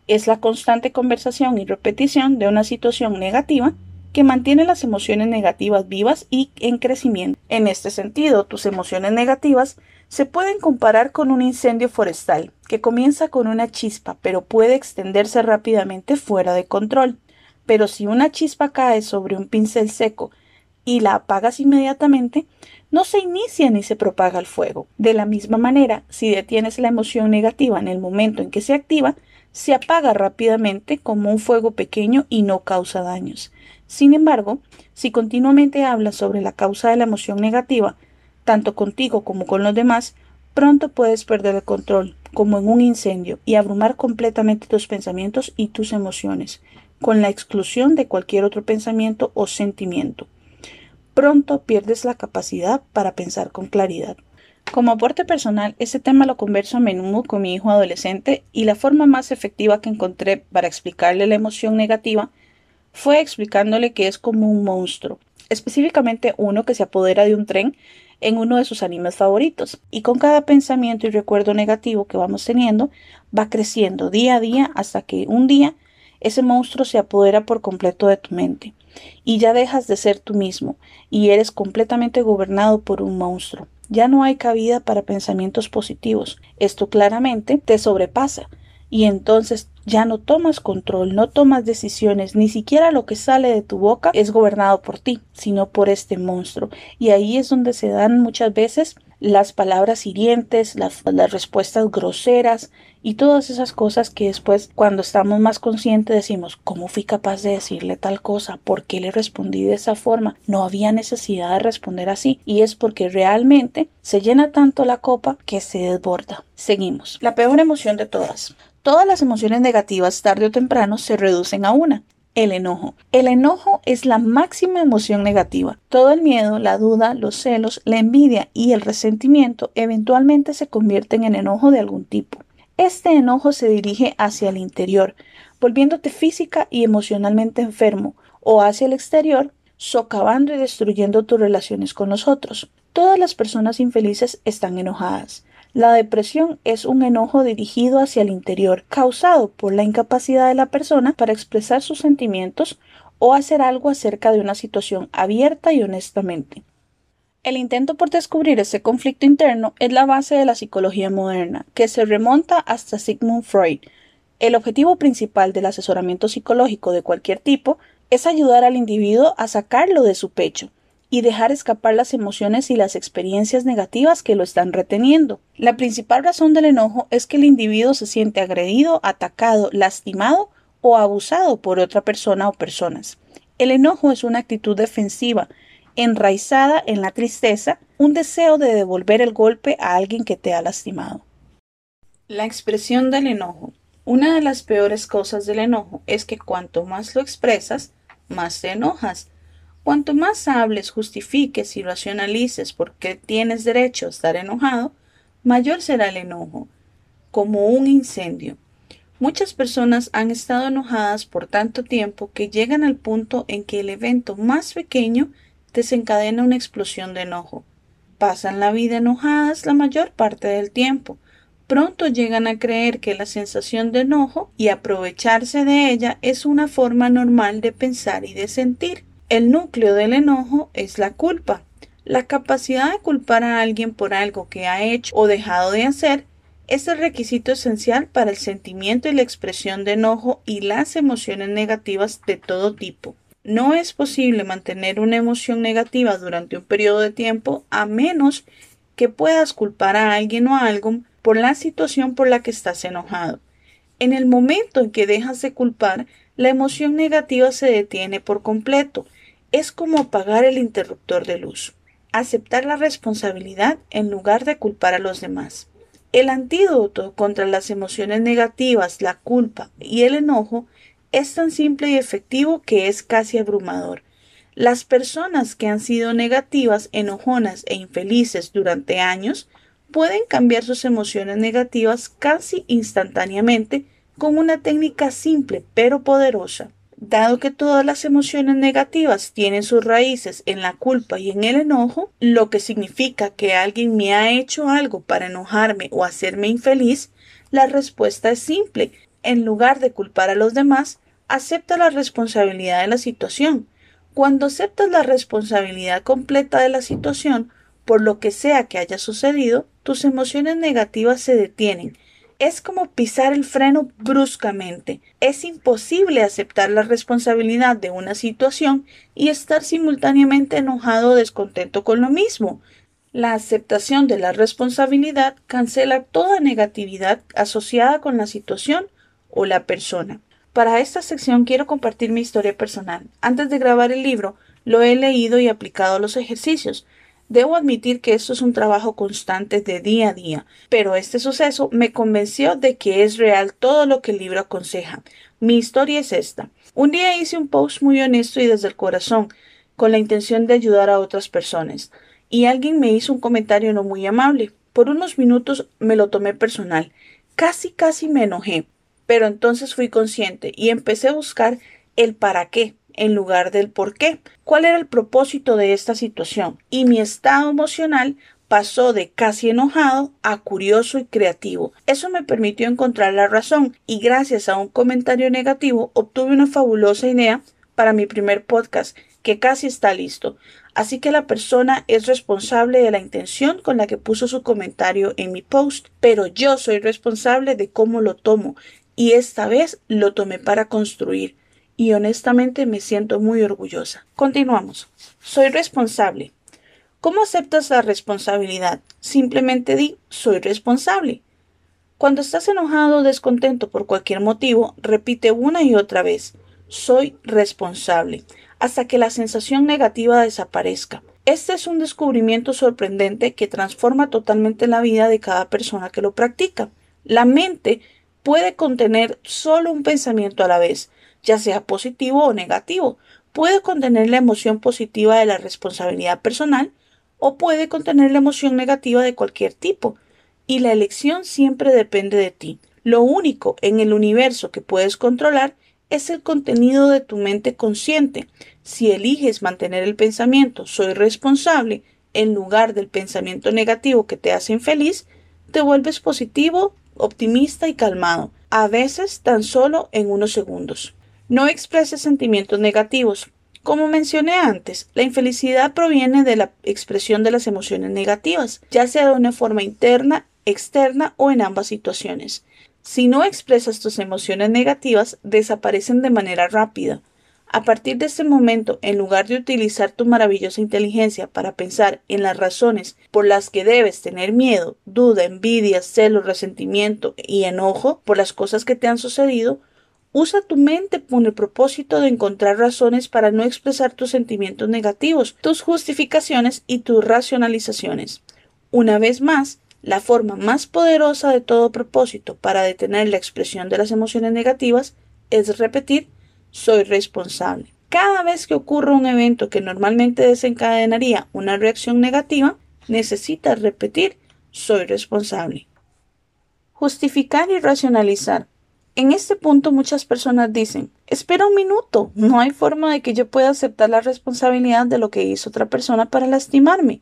Es la constante conversación y repetición de una situación negativa que mantiene las emociones negativas vivas y en crecimiento. En este sentido, tus emociones negativas se pueden comparar con un incendio forestal, que comienza con una chispa, pero puede extenderse rápidamente fuera de control. Pero si una chispa cae sobre un pincel seco y la apagas inmediatamente, no se inicia ni se propaga el fuego. De la misma manera, si detienes la emoción negativa en el momento en que se activa, se apaga rápidamente como un fuego pequeño y no causa daños. Sin embargo, si continuamente hablas sobre la causa de la emoción negativa, tanto contigo como con los demás, pronto puedes perder el control, como en un incendio, y abrumar completamente tus pensamientos y tus emociones, con la exclusión de cualquier otro pensamiento o sentimiento. Pronto pierdes la capacidad para pensar con claridad. Como aporte personal, este tema lo converso a menudo con mi hijo adolescente y la forma más efectiva que encontré para explicarle la emoción negativa fue explicándole que es como un monstruo, específicamente uno que se apodera de un tren en uno de sus animes favoritos, y con cada pensamiento y recuerdo negativo que vamos teniendo, va creciendo día a día hasta que un día ese monstruo se apodera por completo de tu mente, y ya dejas de ser tú mismo, y eres completamente gobernado por un monstruo. Ya no hay cabida para pensamientos positivos. Esto claramente te sobrepasa, y entonces ya no tomas control, no tomas decisiones, ni siquiera lo que sale de tu boca es gobernado por ti, sino por este monstruo. Y ahí es donde se dan muchas veces las palabras hirientes, las, respuestas groseras y todas esas cosas que después cuando estamos más conscientes decimos, ¿cómo fui capaz de decirle tal cosa? ¿Por qué le respondí de esa forma? No había necesidad de responder así y es porque realmente se llena tanto la copa que se desborda. Seguimos. La peor emoción de todas. Todas las emociones negativas tarde o temprano se reducen a una, el enojo. El enojo es la máxima emoción negativa. Todo el miedo, la duda, los celos, la envidia y el resentimiento eventualmente se convierten en enojo de algún tipo. Este enojo se dirige hacia el interior, volviéndote física y emocionalmente enfermo, o hacia el exterior, socavando y destruyendo tus relaciones con los otros. Todas las personas infelices están enojadas. La depresión es un enojo dirigido hacia el interior, causado por la incapacidad de la persona para expresar sus sentimientos o hacer algo acerca de una situación abierta y honestamente. El intento por descubrir ese conflicto interno es la base de la psicología moderna, que se remonta hasta Sigmund Freud. El objetivo principal del asesoramiento psicológico de cualquier tipo es ayudar al individuo a sacarlo de su pecho, y dejar escapar las emociones y las experiencias negativas que lo están reteniendo. La principal razón del enojo es que el individuo se siente agredido, atacado, lastimado o abusado por otra persona o personas. El enojo es una actitud defensiva, enraizada en la tristeza, un deseo de devolver el golpe a alguien que te ha lastimado. La expresión del enojo. Una de las peores cosas del enojo es que cuanto más lo expresas, más te enojas Cuanto más hables, justifiques y racionalices por qué tienes derecho a estar enojado, mayor será el enojo, como un incendio. Muchas personas han estado enojadas por tanto tiempo que llegan al punto en que el evento más pequeño desencadena una explosión de enojo. Pasan la vida enojadas la mayor parte del tiempo. Pronto llegan a creer que la sensación de enojo y aprovecharse de ella es una forma normal de pensar y de sentir. El núcleo del enojo es la culpa. La capacidad de culpar a alguien por algo que ha hecho o dejado de hacer es el requisito esencial para el sentimiento y la expresión de enojo y las emociones negativas de todo tipo. No es posible mantener una emoción negativa durante un periodo de tiempo a menos que puedas culpar a alguien o a algo por la situación por la que estás enojado. En el momento en que dejas de culpar, la emoción negativa se detiene por completo es como apagar el interruptor de luz, aceptar la responsabilidad en lugar de culpar a los demás. El antídoto contra las emociones negativas, la culpa y el enojo es tan simple y efectivo que es casi abrumador. Las personas que han sido negativas, enojonas e infelices durante años pueden cambiar sus emociones negativas casi instantáneamente con una técnica simple pero poderosa Dado que todas las emociones negativas tienen sus raíces en la culpa y en el enojo, lo que significa que alguien me ha hecho algo para enojarme o hacerme infeliz, la respuesta es simple. En lugar de culpar a los demás, acepta la responsabilidad de la situación. Cuando aceptas la responsabilidad completa de la situación, por lo que sea que haya sucedido, tus emociones negativas se detienen es como pisar el freno bruscamente. Es imposible aceptar la responsabilidad de una situación y estar simultáneamente enojado o descontento con lo mismo. La aceptación de la responsabilidad cancela toda negatividad asociada con la situación o la persona. Para esta sección quiero compartir mi historia personal. Antes de grabar el libro, lo he leído y aplicado a los ejercicios. Debo admitir que esto es un trabajo constante de día a día, pero este suceso me convenció de que es real todo lo que el libro aconseja. Mi historia es esta. Un día hice un post muy honesto y desde el corazón, con la intención de ayudar a otras personas, y alguien me hizo un comentario no muy amable. Por unos minutos me lo tomé personal. Casi, casi me enojé, pero entonces fui consciente y empecé a buscar el para qué en lugar del por qué, cuál era el propósito de esta situación, y mi estado emocional pasó de casi enojado a curioso y creativo. Eso me permitió encontrar la razón y gracias a un comentario negativo obtuve una fabulosa idea para mi primer podcast que casi está listo. Así que la persona es responsable de la intención con la que puso su comentario en mi post, pero yo soy responsable de cómo lo tomo y esta vez lo tomé para construir y honestamente me siento muy orgullosa. Continuamos. Soy responsable. ¿Cómo aceptas la responsabilidad? Simplemente di soy responsable. Cuando estás enojado o descontento por cualquier motivo, repite una y otra vez soy responsable hasta que la sensación negativa desaparezca. Este es un descubrimiento sorprendente que transforma totalmente la vida de cada persona que lo practica. La mente puede contener solo un pensamiento a la vez, ya sea positivo o negativo. Puede contener la emoción positiva de la responsabilidad personal o puede contener la emoción negativa de cualquier tipo. Y la elección siempre depende de ti. Lo único en el universo que puedes controlar es el contenido de tu mente consciente. Si eliges mantener el pensamiento soy responsable en lugar del pensamiento negativo que te hace infeliz, te vuelves positivo, optimista y calmado, a veces tan solo en unos segundos. No expreses sentimientos negativos. Como mencioné antes, la infelicidad proviene de la expresión de las emociones negativas, ya sea de una forma interna, externa o en ambas situaciones. Si no expresas tus emociones negativas, desaparecen de manera rápida. A partir de este momento, en lugar de utilizar tu maravillosa inteligencia para pensar en las razones por las que debes tener miedo, duda, envidia, celo, resentimiento y enojo por las cosas que te han sucedido, Usa tu mente con el propósito de encontrar razones para no expresar tus sentimientos negativos, tus justificaciones y tus racionalizaciones. Una vez más, la forma más poderosa de todo propósito para detener la expresión de las emociones negativas es repetir soy responsable. Cada vez que ocurra un evento que normalmente desencadenaría una reacción negativa, necesitas repetir soy responsable. Justificar y racionalizar. En este punto muchas personas dicen, espera un minuto, no hay forma de que yo pueda aceptar la responsabilidad de lo que hizo otra persona para lastimarme.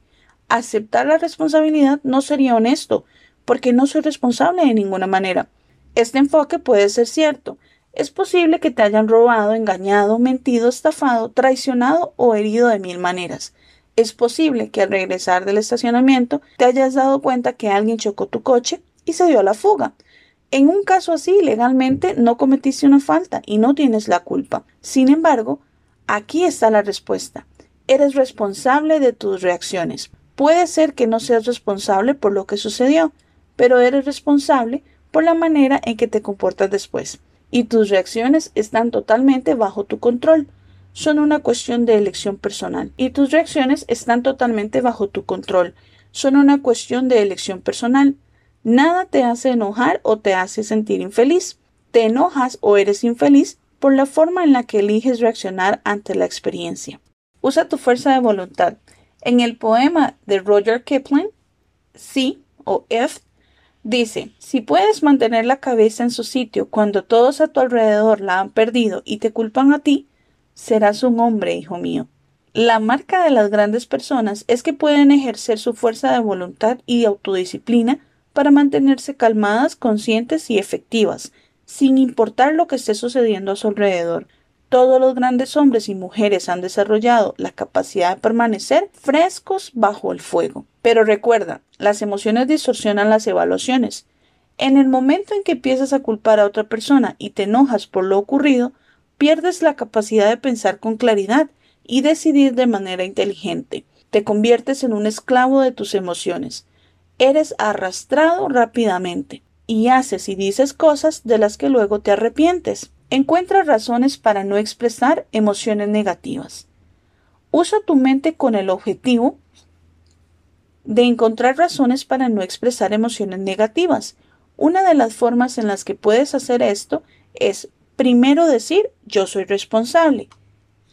Aceptar la responsabilidad no sería honesto, porque no soy responsable de ninguna manera. Este enfoque puede ser cierto. Es posible que te hayan robado, engañado, mentido, estafado, traicionado o herido de mil maneras. Es posible que al regresar del estacionamiento te hayas dado cuenta que alguien chocó tu coche y se dio a la fuga. En un caso así, legalmente no cometiste una falta y no tienes la culpa. Sin embargo, aquí está la respuesta. Eres responsable de tus reacciones. Puede ser que no seas responsable por lo que sucedió, pero eres responsable por la manera en que te comportas después. Y tus reacciones están totalmente bajo tu control. Son una cuestión de elección personal. Y tus reacciones están totalmente bajo tu control. Son una cuestión de elección personal. Nada te hace enojar o te hace sentir infeliz. Te enojas o eres infeliz por la forma en la que eliges reaccionar ante la experiencia. Usa tu fuerza de voluntad. En el poema de Roger Kipling, sí o if, Dice, si puedes mantener la cabeza en su sitio cuando todos a tu alrededor la han perdido y te culpan a ti, serás un hombre, hijo mío. La marca de las grandes personas es que pueden ejercer su fuerza de voluntad y autodisciplina para mantenerse calmadas, conscientes y efectivas, sin importar lo que esté sucediendo a su alrededor. Todos los grandes hombres y mujeres han desarrollado la capacidad de permanecer frescos bajo el fuego. Pero recuerda, las emociones distorsionan las evaluaciones. En el momento en que empiezas a culpar a otra persona y te enojas por lo ocurrido, pierdes la capacidad de pensar con claridad y decidir de manera inteligente. Te conviertes en un esclavo de tus emociones. Eres arrastrado rápidamente y haces y dices cosas de las que luego te arrepientes. Encuentra razones para no expresar emociones negativas. Usa tu mente con el objetivo de encontrar razones para no expresar emociones negativas. Una de las formas en las que puedes hacer esto es primero decir yo soy responsable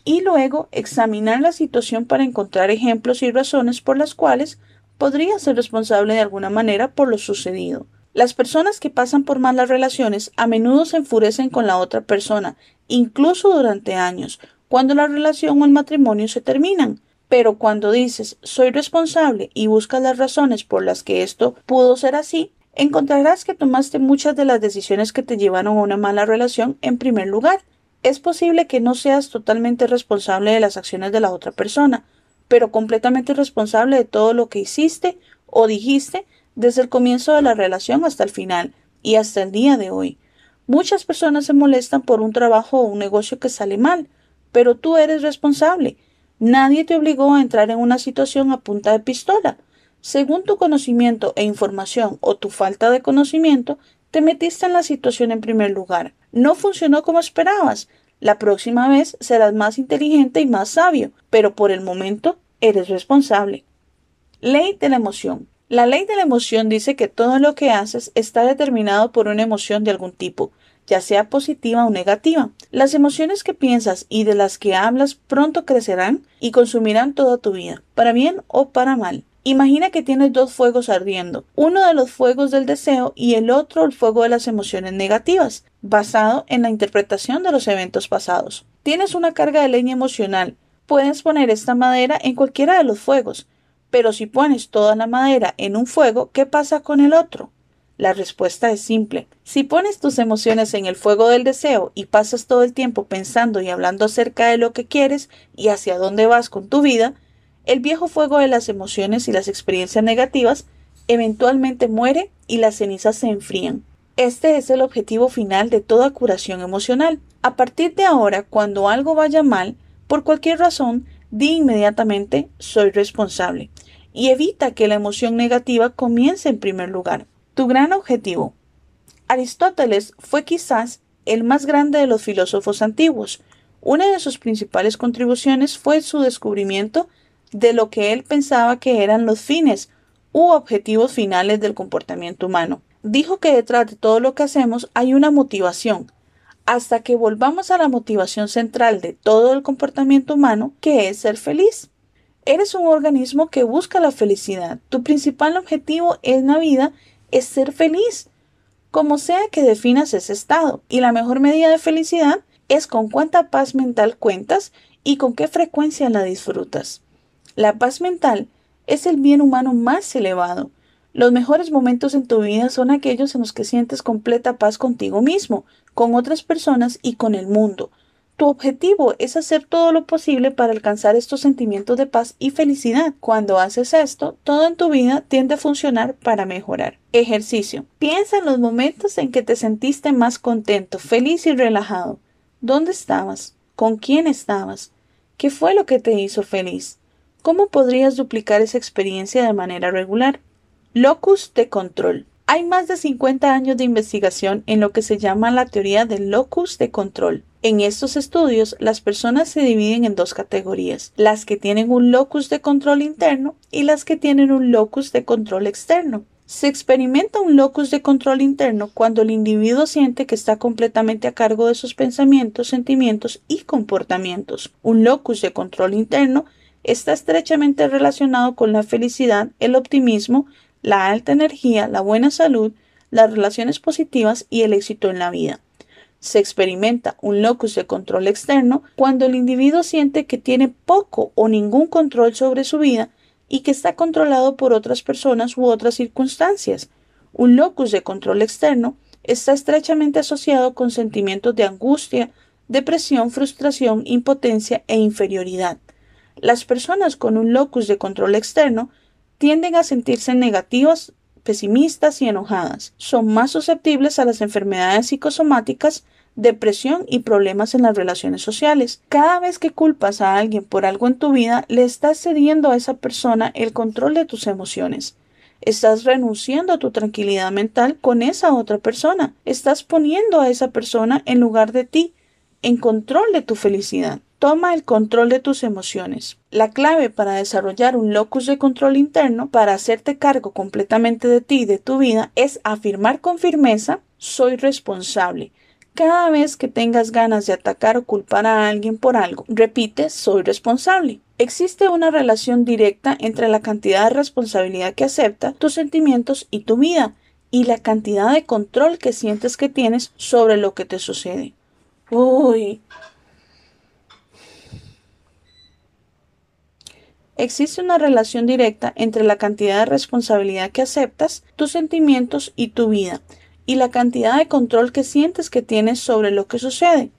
y luego examinar la situación para encontrar ejemplos y razones por las cuales podría ser responsable de alguna manera por lo sucedido. Las personas que pasan por malas relaciones a menudo se enfurecen con la otra persona, incluso durante años, cuando la relación o el matrimonio se terminan. Pero cuando dices soy responsable y buscas las razones por las que esto pudo ser así, encontrarás que tomaste muchas de las decisiones que te llevaron a una mala relación en primer lugar. Es posible que no seas totalmente responsable de las acciones de la otra persona, pero completamente responsable de todo lo que hiciste o dijiste desde el comienzo de la relación hasta el final y hasta el día de hoy. Muchas personas se molestan por un trabajo o un negocio que sale mal, pero tú eres responsable. Nadie te obligó a entrar en una situación a punta de pistola. Según tu conocimiento e información o tu falta de conocimiento, te metiste en la situación en primer lugar. No funcionó como esperabas. La próxima vez serás más inteligente y más sabio, pero por el momento eres responsable. Ley de la emoción. La ley de la emoción dice que todo lo que haces está determinado por una emoción de algún tipo, ya sea positiva o negativa. Las emociones que piensas y de las que hablas pronto crecerán y consumirán toda tu vida, para bien o para mal. Imagina que tienes dos fuegos ardiendo, uno de los fuegos del deseo y el otro el fuego de las emociones negativas, basado en la interpretación de los eventos pasados. Tienes una carga de leña emocional. Puedes poner esta madera en cualquiera de los fuegos, pero si pones toda la madera en un fuego, ¿qué pasa con el otro? La respuesta es simple. Si pones tus emociones en el fuego del deseo y pasas todo el tiempo pensando y hablando acerca de lo que quieres y hacia dónde vas con tu vida, el viejo fuego de las emociones y las experiencias negativas eventualmente muere y las cenizas se enfrían. Este es el objetivo final de toda curación emocional. A partir de ahora, cuando algo vaya mal, por cualquier razón, di inmediatamente soy responsable y evita que la emoción negativa comience en primer lugar. Tu gran objetivo. Aristóteles fue quizás el más grande de los filósofos antiguos. Una de sus principales contribuciones fue su descubrimiento de lo que él pensaba que eran los fines u objetivos finales del comportamiento humano. Dijo que detrás de todo lo que hacemos hay una motivación, hasta que volvamos a la motivación central de todo el comportamiento humano, que es ser feliz. Eres un organismo que busca la felicidad. Tu principal objetivo en la vida es ser feliz, como sea que definas ese estado. Y la mejor medida de felicidad es con cuánta paz mental cuentas y con qué frecuencia la disfrutas. La paz mental es el bien humano más elevado. Los mejores momentos en tu vida son aquellos en los que sientes completa paz contigo mismo, con otras personas y con el mundo. Tu objetivo es hacer todo lo posible para alcanzar estos sentimientos de paz y felicidad. Cuando haces esto, todo en tu vida tiende a funcionar para mejorar. Ejercicio. Piensa en los momentos en que te sentiste más contento, feliz y relajado. ¿Dónde estabas? ¿Con quién estabas? ¿Qué fue lo que te hizo feliz? ¿Cómo podrías duplicar esa experiencia de manera regular? Locus de control. Hay más de 50 años de investigación en lo que se llama la teoría del locus de control. En estos estudios, las personas se dividen en dos categorías, las que tienen un locus de control interno y las que tienen un locus de control externo. Se experimenta un locus de control interno cuando el individuo siente que está completamente a cargo de sus pensamientos, sentimientos y comportamientos. Un locus de control interno está estrechamente relacionado con la felicidad, el optimismo, la alta energía, la buena salud, las relaciones positivas y el éxito en la vida. Se experimenta un locus de control externo cuando el individuo siente que tiene poco o ningún control sobre su vida y que está controlado por otras personas u otras circunstancias. Un locus de control externo está estrechamente asociado con sentimientos de angustia, depresión, frustración, impotencia e inferioridad. Las personas con un locus de control externo tienden a sentirse negativas, pesimistas y enojadas. Son más susceptibles a las enfermedades psicosomáticas, depresión y problemas en las relaciones sociales. Cada vez que culpas a alguien por algo en tu vida, le estás cediendo a esa persona el control de tus emociones. Estás renunciando a tu tranquilidad mental con esa otra persona. Estás poniendo a esa persona en lugar de ti, en control de tu felicidad. Toma el control de tus emociones. La clave para desarrollar un locus de control interno, para hacerte cargo completamente de ti y de tu vida, es afirmar con firmeza soy responsable. Cada vez que tengas ganas de atacar o culpar a alguien por algo, repite soy responsable. Existe una relación directa entre la cantidad de responsabilidad que acepta, tus sentimientos y tu vida, y la cantidad de control que sientes que tienes sobre lo que te sucede. Uy, Existe una relación directa entre la cantidad de responsabilidad que aceptas, tus sentimientos y tu vida, y la cantidad de control que sientes que tienes sobre lo que sucede.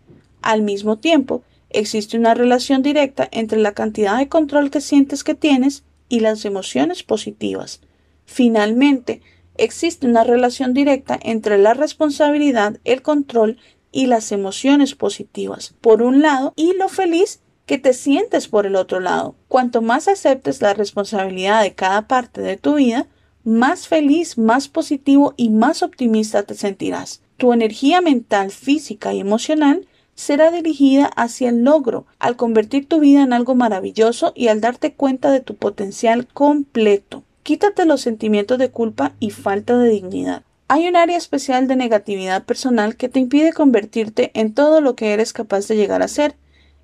Al mismo tiempo, existe una relación directa entre la cantidad de control que sientes que tienes y las emociones positivas. Finalmente, existe una relación directa entre la responsabilidad, el control y las emociones positivas, por un lado, y lo feliz que te sientes por el otro lado. Cuanto más aceptes la responsabilidad de cada parte de tu vida, más feliz, más positivo y más optimista te sentirás. Tu energía mental, física y emocional será dirigida hacia el logro, al convertir tu vida en algo maravilloso y al darte cuenta de tu potencial completo. Quítate los sentimientos de culpa y falta de dignidad. Hay un área especial de negatividad personal que te impide convertirte en todo lo que eres capaz de llegar a ser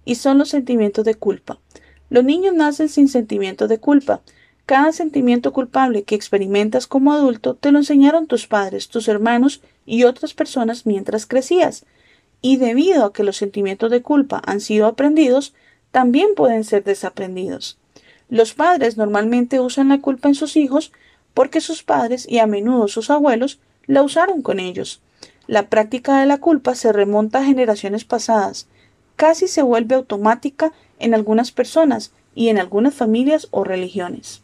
y son los sentimientos de culpa. Los niños nacen sin sentimiento de culpa. Cada sentimiento culpable que experimentas como adulto te lo enseñaron tus padres, tus hermanos y otras personas mientras crecías. Y debido a que los sentimientos de culpa han sido aprendidos, también pueden ser desaprendidos. Los padres normalmente usan la culpa en sus hijos porque sus padres y a menudo sus abuelos la usaron con ellos. La práctica de la culpa se remonta a generaciones pasadas casi se vuelve automática en algunas personas y en algunas familias o religiones.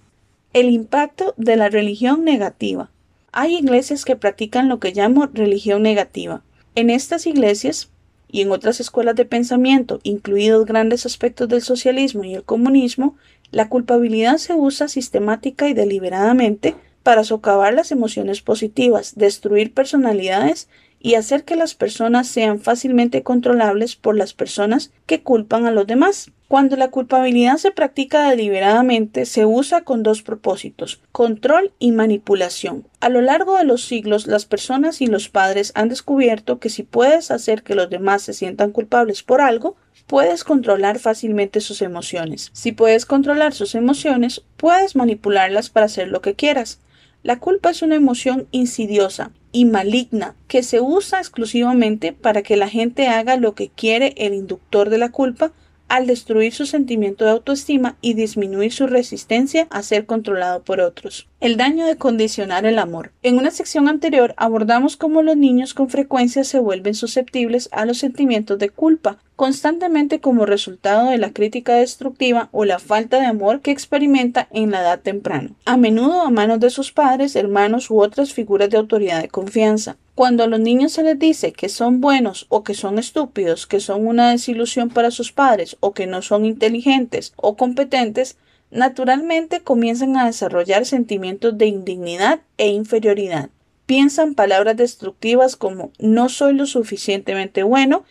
El impacto de la religión negativa. Hay iglesias que practican lo que llamo religión negativa. En estas iglesias y en otras escuelas de pensamiento, incluidos grandes aspectos del socialismo y el comunismo, la culpabilidad se usa sistemática y deliberadamente para socavar las emociones positivas, destruir personalidades y hacer que las personas sean fácilmente controlables por las personas que culpan a los demás. Cuando la culpabilidad se practica deliberadamente, se usa con dos propósitos, control y manipulación. A lo largo de los siglos, las personas y los padres han descubierto que si puedes hacer que los demás se sientan culpables por algo, puedes controlar fácilmente sus emociones. Si puedes controlar sus emociones, puedes manipularlas para hacer lo que quieras. La culpa es una emoción insidiosa y maligna que se usa exclusivamente para que la gente haga lo que quiere el inductor de la culpa al destruir su sentimiento de autoestima y disminuir su resistencia a ser controlado por otros. El daño de condicionar el amor. En una sección anterior abordamos cómo los niños con frecuencia se vuelven susceptibles a los sentimientos de culpa, constantemente como resultado de la crítica destructiva o la falta de amor que experimenta en la edad temprana, a menudo a manos de sus padres, hermanos u otras figuras de autoridad de confianza. Cuando a los niños se les dice que son buenos o que son estúpidos, que son una desilusión para sus padres o que no son inteligentes o competentes, naturalmente comienzan a desarrollar sentimientos de indignidad e inferioridad. Piensan palabras destructivas como no soy lo suficientemente bueno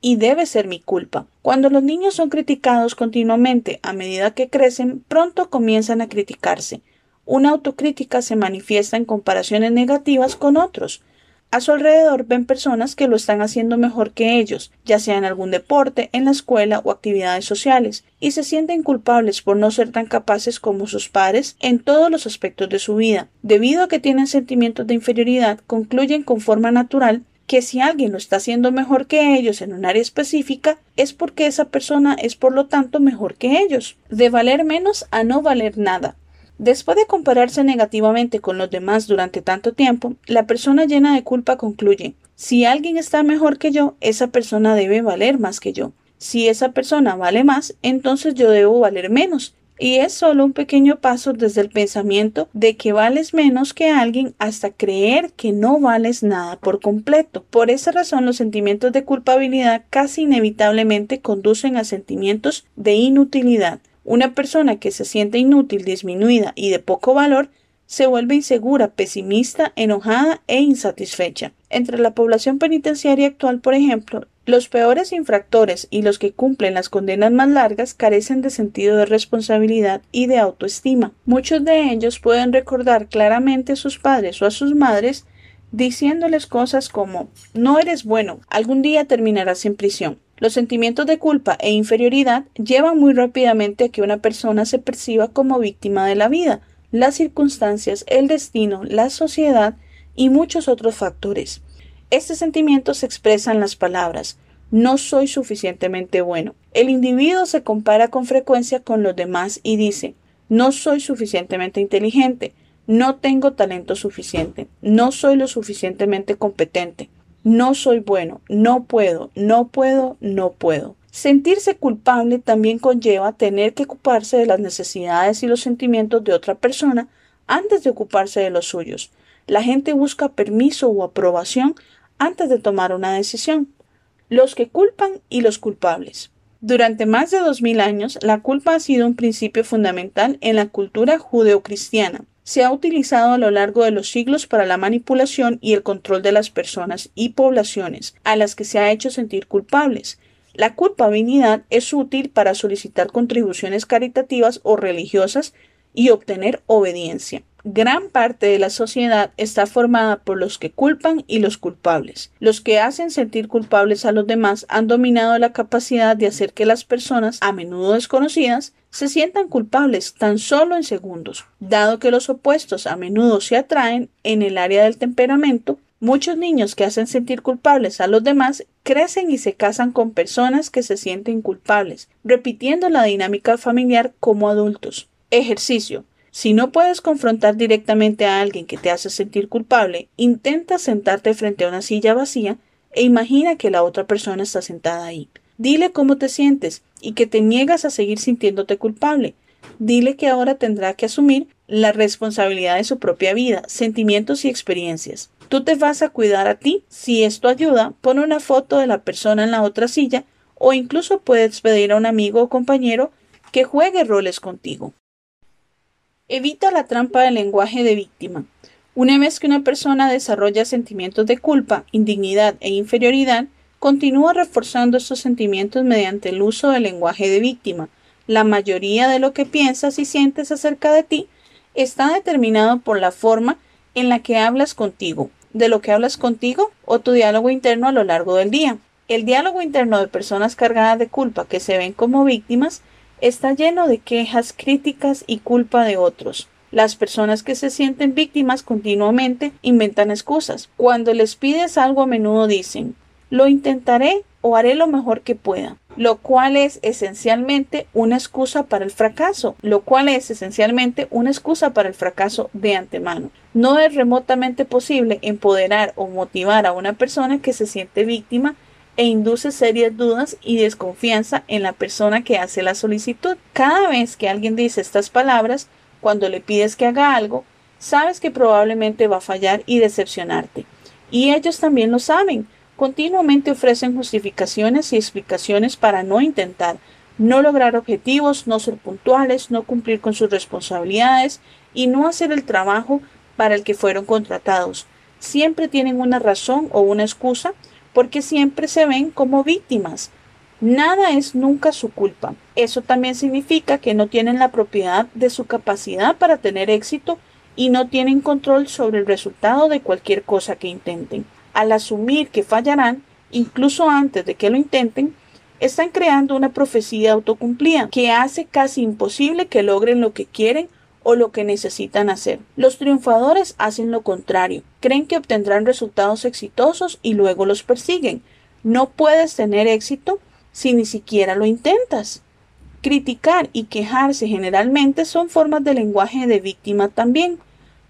y debe ser mi culpa. Cuando los niños son criticados continuamente a medida que crecen, pronto comienzan a criticarse. Una autocrítica se manifiesta en comparaciones negativas con otros. A su alrededor ven personas que lo están haciendo mejor que ellos, ya sea en algún deporte, en la escuela o actividades sociales, y se sienten culpables por no ser tan capaces como sus padres en todos los aspectos de su vida. Debido a que tienen sentimientos de inferioridad, concluyen con forma natural que si alguien lo está haciendo mejor que ellos en un área específica, es porque esa persona es por lo tanto mejor que ellos. De valer menos a no valer nada. Después de compararse negativamente con los demás durante tanto tiempo, la persona llena de culpa concluye si alguien está mejor que yo, esa persona debe valer más que yo. Si esa persona vale más, entonces yo debo valer menos. Y es solo un pequeño paso desde el pensamiento de que vales menos que alguien hasta creer que no vales nada por completo. Por esa razón los sentimientos de culpabilidad casi inevitablemente conducen a sentimientos de inutilidad. Una persona que se siente inútil, disminuida y de poco valor se vuelve insegura, pesimista, enojada e insatisfecha. Entre la población penitenciaria actual, por ejemplo, los peores infractores y los que cumplen las condenas más largas carecen de sentido de responsabilidad y de autoestima. Muchos de ellos pueden recordar claramente a sus padres o a sus madres diciéndoles cosas como no eres bueno, algún día terminarás en prisión. Los sentimientos de culpa e inferioridad llevan muy rápidamente a que una persona se perciba como víctima de la vida, las circunstancias, el destino, la sociedad y muchos otros factores. Este sentimiento se expresa en las palabras no soy suficientemente bueno. El individuo se compara con frecuencia con los demás y dice no soy suficientemente inteligente, no tengo talento suficiente, no soy lo suficientemente competente, no soy bueno, no puedo, no puedo, no puedo. Sentirse culpable también conlleva tener que ocuparse de las necesidades y los sentimientos de otra persona antes de ocuparse de los suyos. La gente busca permiso o aprobación antes de tomar una decisión. Los que culpan y los culpables. Durante más de dos mil años, la culpa ha sido un principio fundamental en la cultura judeocristiana se ha utilizado a lo largo de los siglos para la manipulación y el control de las personas y poblaciones a las que se ha hecho sentir culpables. La culpabilidad es útil para solicitar contribuciones caritativas o religiosas y obtener obediencia. Gran parte de la sociedad está formada por los que culpan y los culpables. Los que hacen sentir culpables a los demás han dominado la capacidad de hacer que las personas, a menudo desconocidas, se sientan culpables tan solo en segundos. Dado que los opuestos a menudo se atraen en el área del temperamento, muchos niños que hacen sentir culpables a los demás crecen y se casan con personas que se sienten culpables, repitiendo la dinámica familiar como adultos. Ejercicio. Si no puedes confrontar directamente a alguien que te hace sentir culpable, intenta sentarte frente a una silla vacía e imagina que la otra persona está sentada ahí. Dile cómo te sientes y que te niegas a seguir sintiéndote culpable. Dile que ahora tendrá que asumir la responsabilidad de su propia vida, sentimientos y experiencias. Tú te vas a cuidar a ti. Si esto ayuda, pon una foto de la persona en la otra silla o incluso puedes pedir a un amigo o compañero que juegue roles contigo. Evita la trampa del lenguaje de víctima. Una vez que una persona desarrolla sentimientos de culpa, indignidad e inferioridad, continúa reforzando estos sentimientos mediante el uso del lenguaje de víctima. La mayoría de lo que piensas y sientes acerca de ti está determinado por la forma en la que hablas contigo, de lo que hablas contigo o tu diálogo interno a lo largo del día. El diálogo interno de personas cargadas de culpa que se ven como víctimas está lleno de quejas, críticas y culpa de otros. Las personas que se sienten víctimas continuamente inventan excusas. Cuando les pides algo a menudo dicen lo intentaré o haré lo mejor que pueda, lo cual es esencialmente una excusa para el fracaso, lo cual es esencialmente una excusa para el fracaso de antemano. No es remotamente posible empoderar o motivar a una persona que se siente víctima e induce serias dudas y desconfianza en la persona que hace la solicitud. Cada vez que alguien dice estas palabras, cuando le pides que haga algo, sabes que probablemente va a fallar y decepcionarte. Y ellos también lo saben. Continuamente ofrecen justificaciones y explicaciones para no intentar, no lograr objetivos, no ser puntuales, no cumplir con sus responsabilidades y no hacer el trabajo para el que fueron contratados. Siempre tienen una razón o una excusa porque siempre se ven como víctimas. Nada es nunca su culpa. Eso también significa que no tienen la propiedad de su capacidad para tener éxito y no tienen control sobre el resultado de cualquier cosa que intenten. Al asumir que fallarán, incluso antes de que lo intenten, están creando una profecía autocumplida que hace casi imposible que logren lo que quieren o lo que necesitan hacer. Los triunfadores hacen lo contrario, creen que obtendrán resultados exitosos y luego los persiguen. No puedes tener éxito si ni siquiera lo intentas. Criticar y quejarse generalmente son formas de lenguaje de víctima también.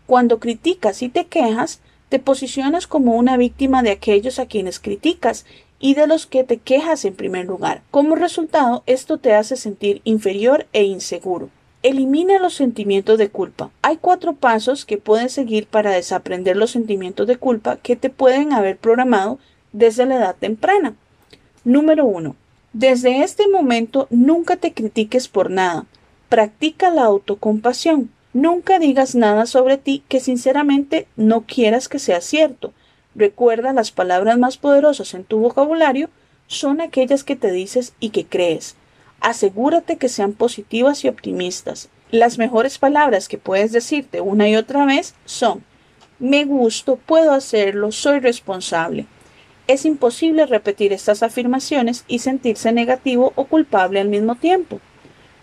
Cuando criticas y te quejas, te posicionas como una víctima de aquellos a quienes criticas y de los que te quejas en primer lugar. Como resultado, esto te hace sentir inferior e inseguro. Elimina los sentimientos de culpa. Hay cuatro pasos que puedes seguir para desaprender los sentimientos de culpa que te pueden haber programado desde la edad temprana. Número 1. Desde este momento nunca te critiques por nada. Practica la autocompasión. Nunca digas nada sobre ti que sinceramente no quieras que sea cierto. Recuerda las palabras más poderosas en tu vocabulario son aquellas que te dices y que crees. Asegúrate que sean positivas y optimistas. Las mejores palabras que puedes decirte una y otra vez son me gusto, puedo hacerlo, soy responsable. Es imposible repetir estas afirmaciones y sentirse negativo o culpable al mismo tiempo.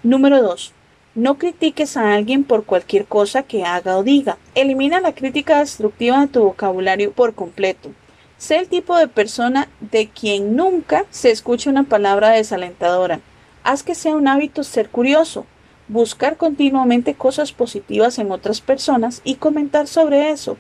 Número 2. No critiques a alguien por cualquier cosa que haga o diga. Elimina la crítica destructiva de tu vocabulario por completo. Sé el tipo de persona de quien nunca se escuche una palabra desalentadora. Haz que sea un hábito ser curioso, buscar continuamente cosas positivas en otras personas y comentar sobre eso.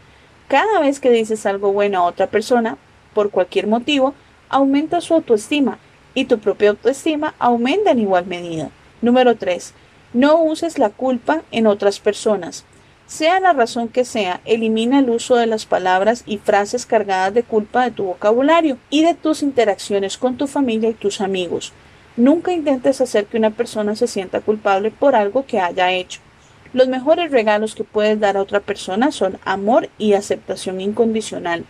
Cada vez que dices algo bueno a otra persona, por cualquier motivo, aumenta su autoestima y tu propia autoestima aumenta en igual medida. Número 3. No uses la culpa en otras personas. Sea la razón que sea, elimina el uso de las palabras y frases cargadas de culpa de tu vocabulario y de tus interacciones con tu familia y tus amigos. Nunca intentes hacer que una persona se sienta culpable por algo que haya hecho. Los mejores regalos que puedes dar a otra persona son amor y aceptación incondicional.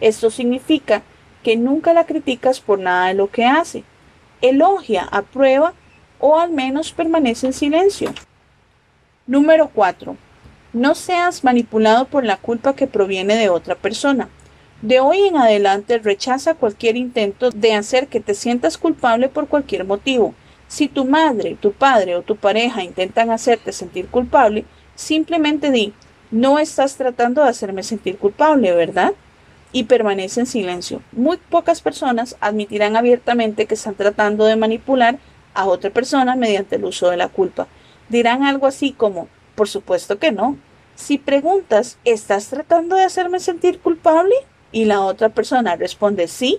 Esto significa que nunca la criticas por nada de lo que hace. Elogia, aprueba o al menos permanece en silencio. Número 4. No seas manipulado por la culpa que proviene de otra persona. De hoy en adelante rechaza cualquier intento de hacer que te sientas culpable por cualquier motivo. Si tu madre, tu padre o tu pareja intentan hacerte sentir culpable, simplemente di, no estás tratando de hacerme sentir culpable, ¿verdad? y permanece en silencio. Muy pocas personas admitirán abiertamente que están tratando de manipular a otra persona mediante el uso de la culpa. Dirán algo así como, por supuesto que no. Si preguntas, ¿estás tratando de hacerme sentir culpable? Y la otra persona responde sí,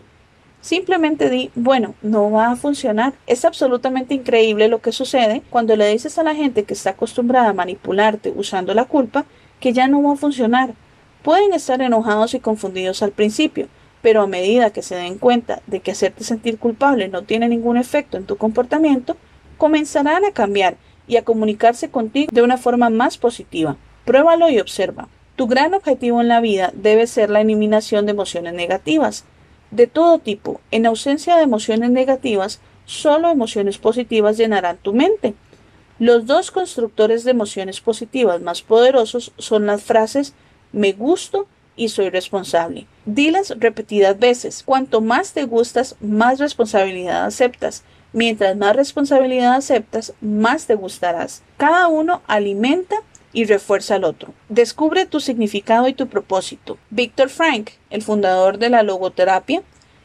simplemente di, bueno, no va a funcionar. Es absolutamente increíble lo que sucede cuando le dices a la gente que está acostumbrada a manipularte usando la culpa que ya no va a funcionar. Pueden estar enojados y confundidos al principio, pero a medida que se den cuenta de que hacerte sentir culpable no tiene ningún efecto en tu comportamiento, comenzarán a cambiar y a comunicarse contigo de una forma más positiva. Pruébalo y observa. Tu gran objetivo en la vida debe ser la eliminación de emociones negativas, de todo tipo. En ausencia de emociones negativas, solo emociones positivas llenarán tu mente. Los dos constructores de emociones positivas más poderosos son las frases me gusto y soy responsable. Dilas repetidas veces. Cuanto más te gustas, más responsabilidad aceptas. Mientras más responsabilidad aceptas, más te gustarás. Cada uno alimenta y refuerza al otro. Descubre tu significado y tu propósito. Víctor Frank, el fundador de la logoterapia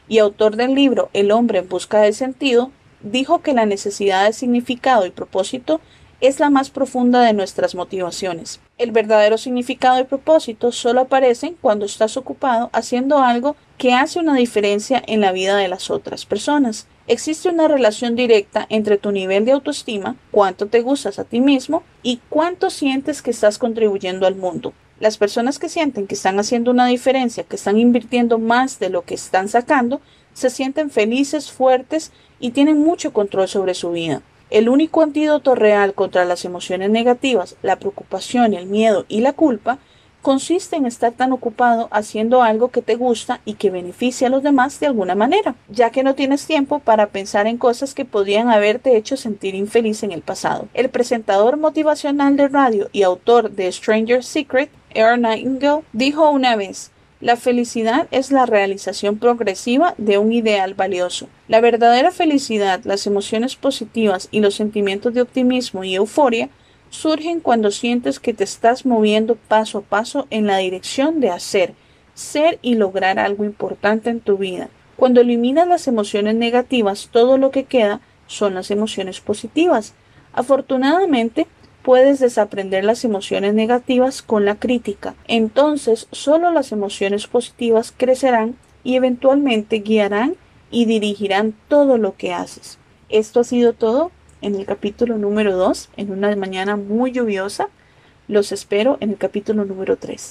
y autor del libro El hombre en busca de sentido, dijo que la necesidad de significado y propósito es la más profunda de nuestras motivaciones. El verdadero significado y propósito solo aparecen cuando estás ocupado haciendo algo que hace una diferencia en la vida de las otras personas. Existe una relación directa entre tu nivel de autoestima, cuánto te gustas a ti mismo y cuánto sientes que estás contribuyendo al mundo. Las personas que sienten que están haciendo una diferencia, que están invirtiendo más de lo que están sacando, se sienten felices, fuertes y tienen mucho control sobre su vida. El único antídoto real contra las emociones negativas, la preocupación, el miedo y la culpa, consiste en estar tan ocupado haciendo algo que te gusta y que beneficia a los demás de alguna manera, ya que no tienes tiempo para pensar en cosas que podrían haberte hecho sentir infeliz en el pasado. El presentador motivacional de radio y autor de Stranger Secret, Earl Nightingale, dijo una vez, La felicidad es la realización progresiva de un ideal valioso. La verdadera felicidad, las emociones positivas y los sentimientos de optimismo y euforia surgen cuando sientes que te estás moviendo paso a paso en la dirección de hacer, ser y lograr algo importante en tu vida. Cuando eliminas las emociones negativas, todo lo que queda son las emociones positivas. Afortunadamente, puedes desaprender las emociones negativas con la crítica. Entonces, solo las emociones positivas crecerán y eventualmente guiarán y dirigirán todo lo que haces. Esto ha sido todo en el capítulo número 2, en una mañana muy lluviosa. Los espero en el capítulo número 3.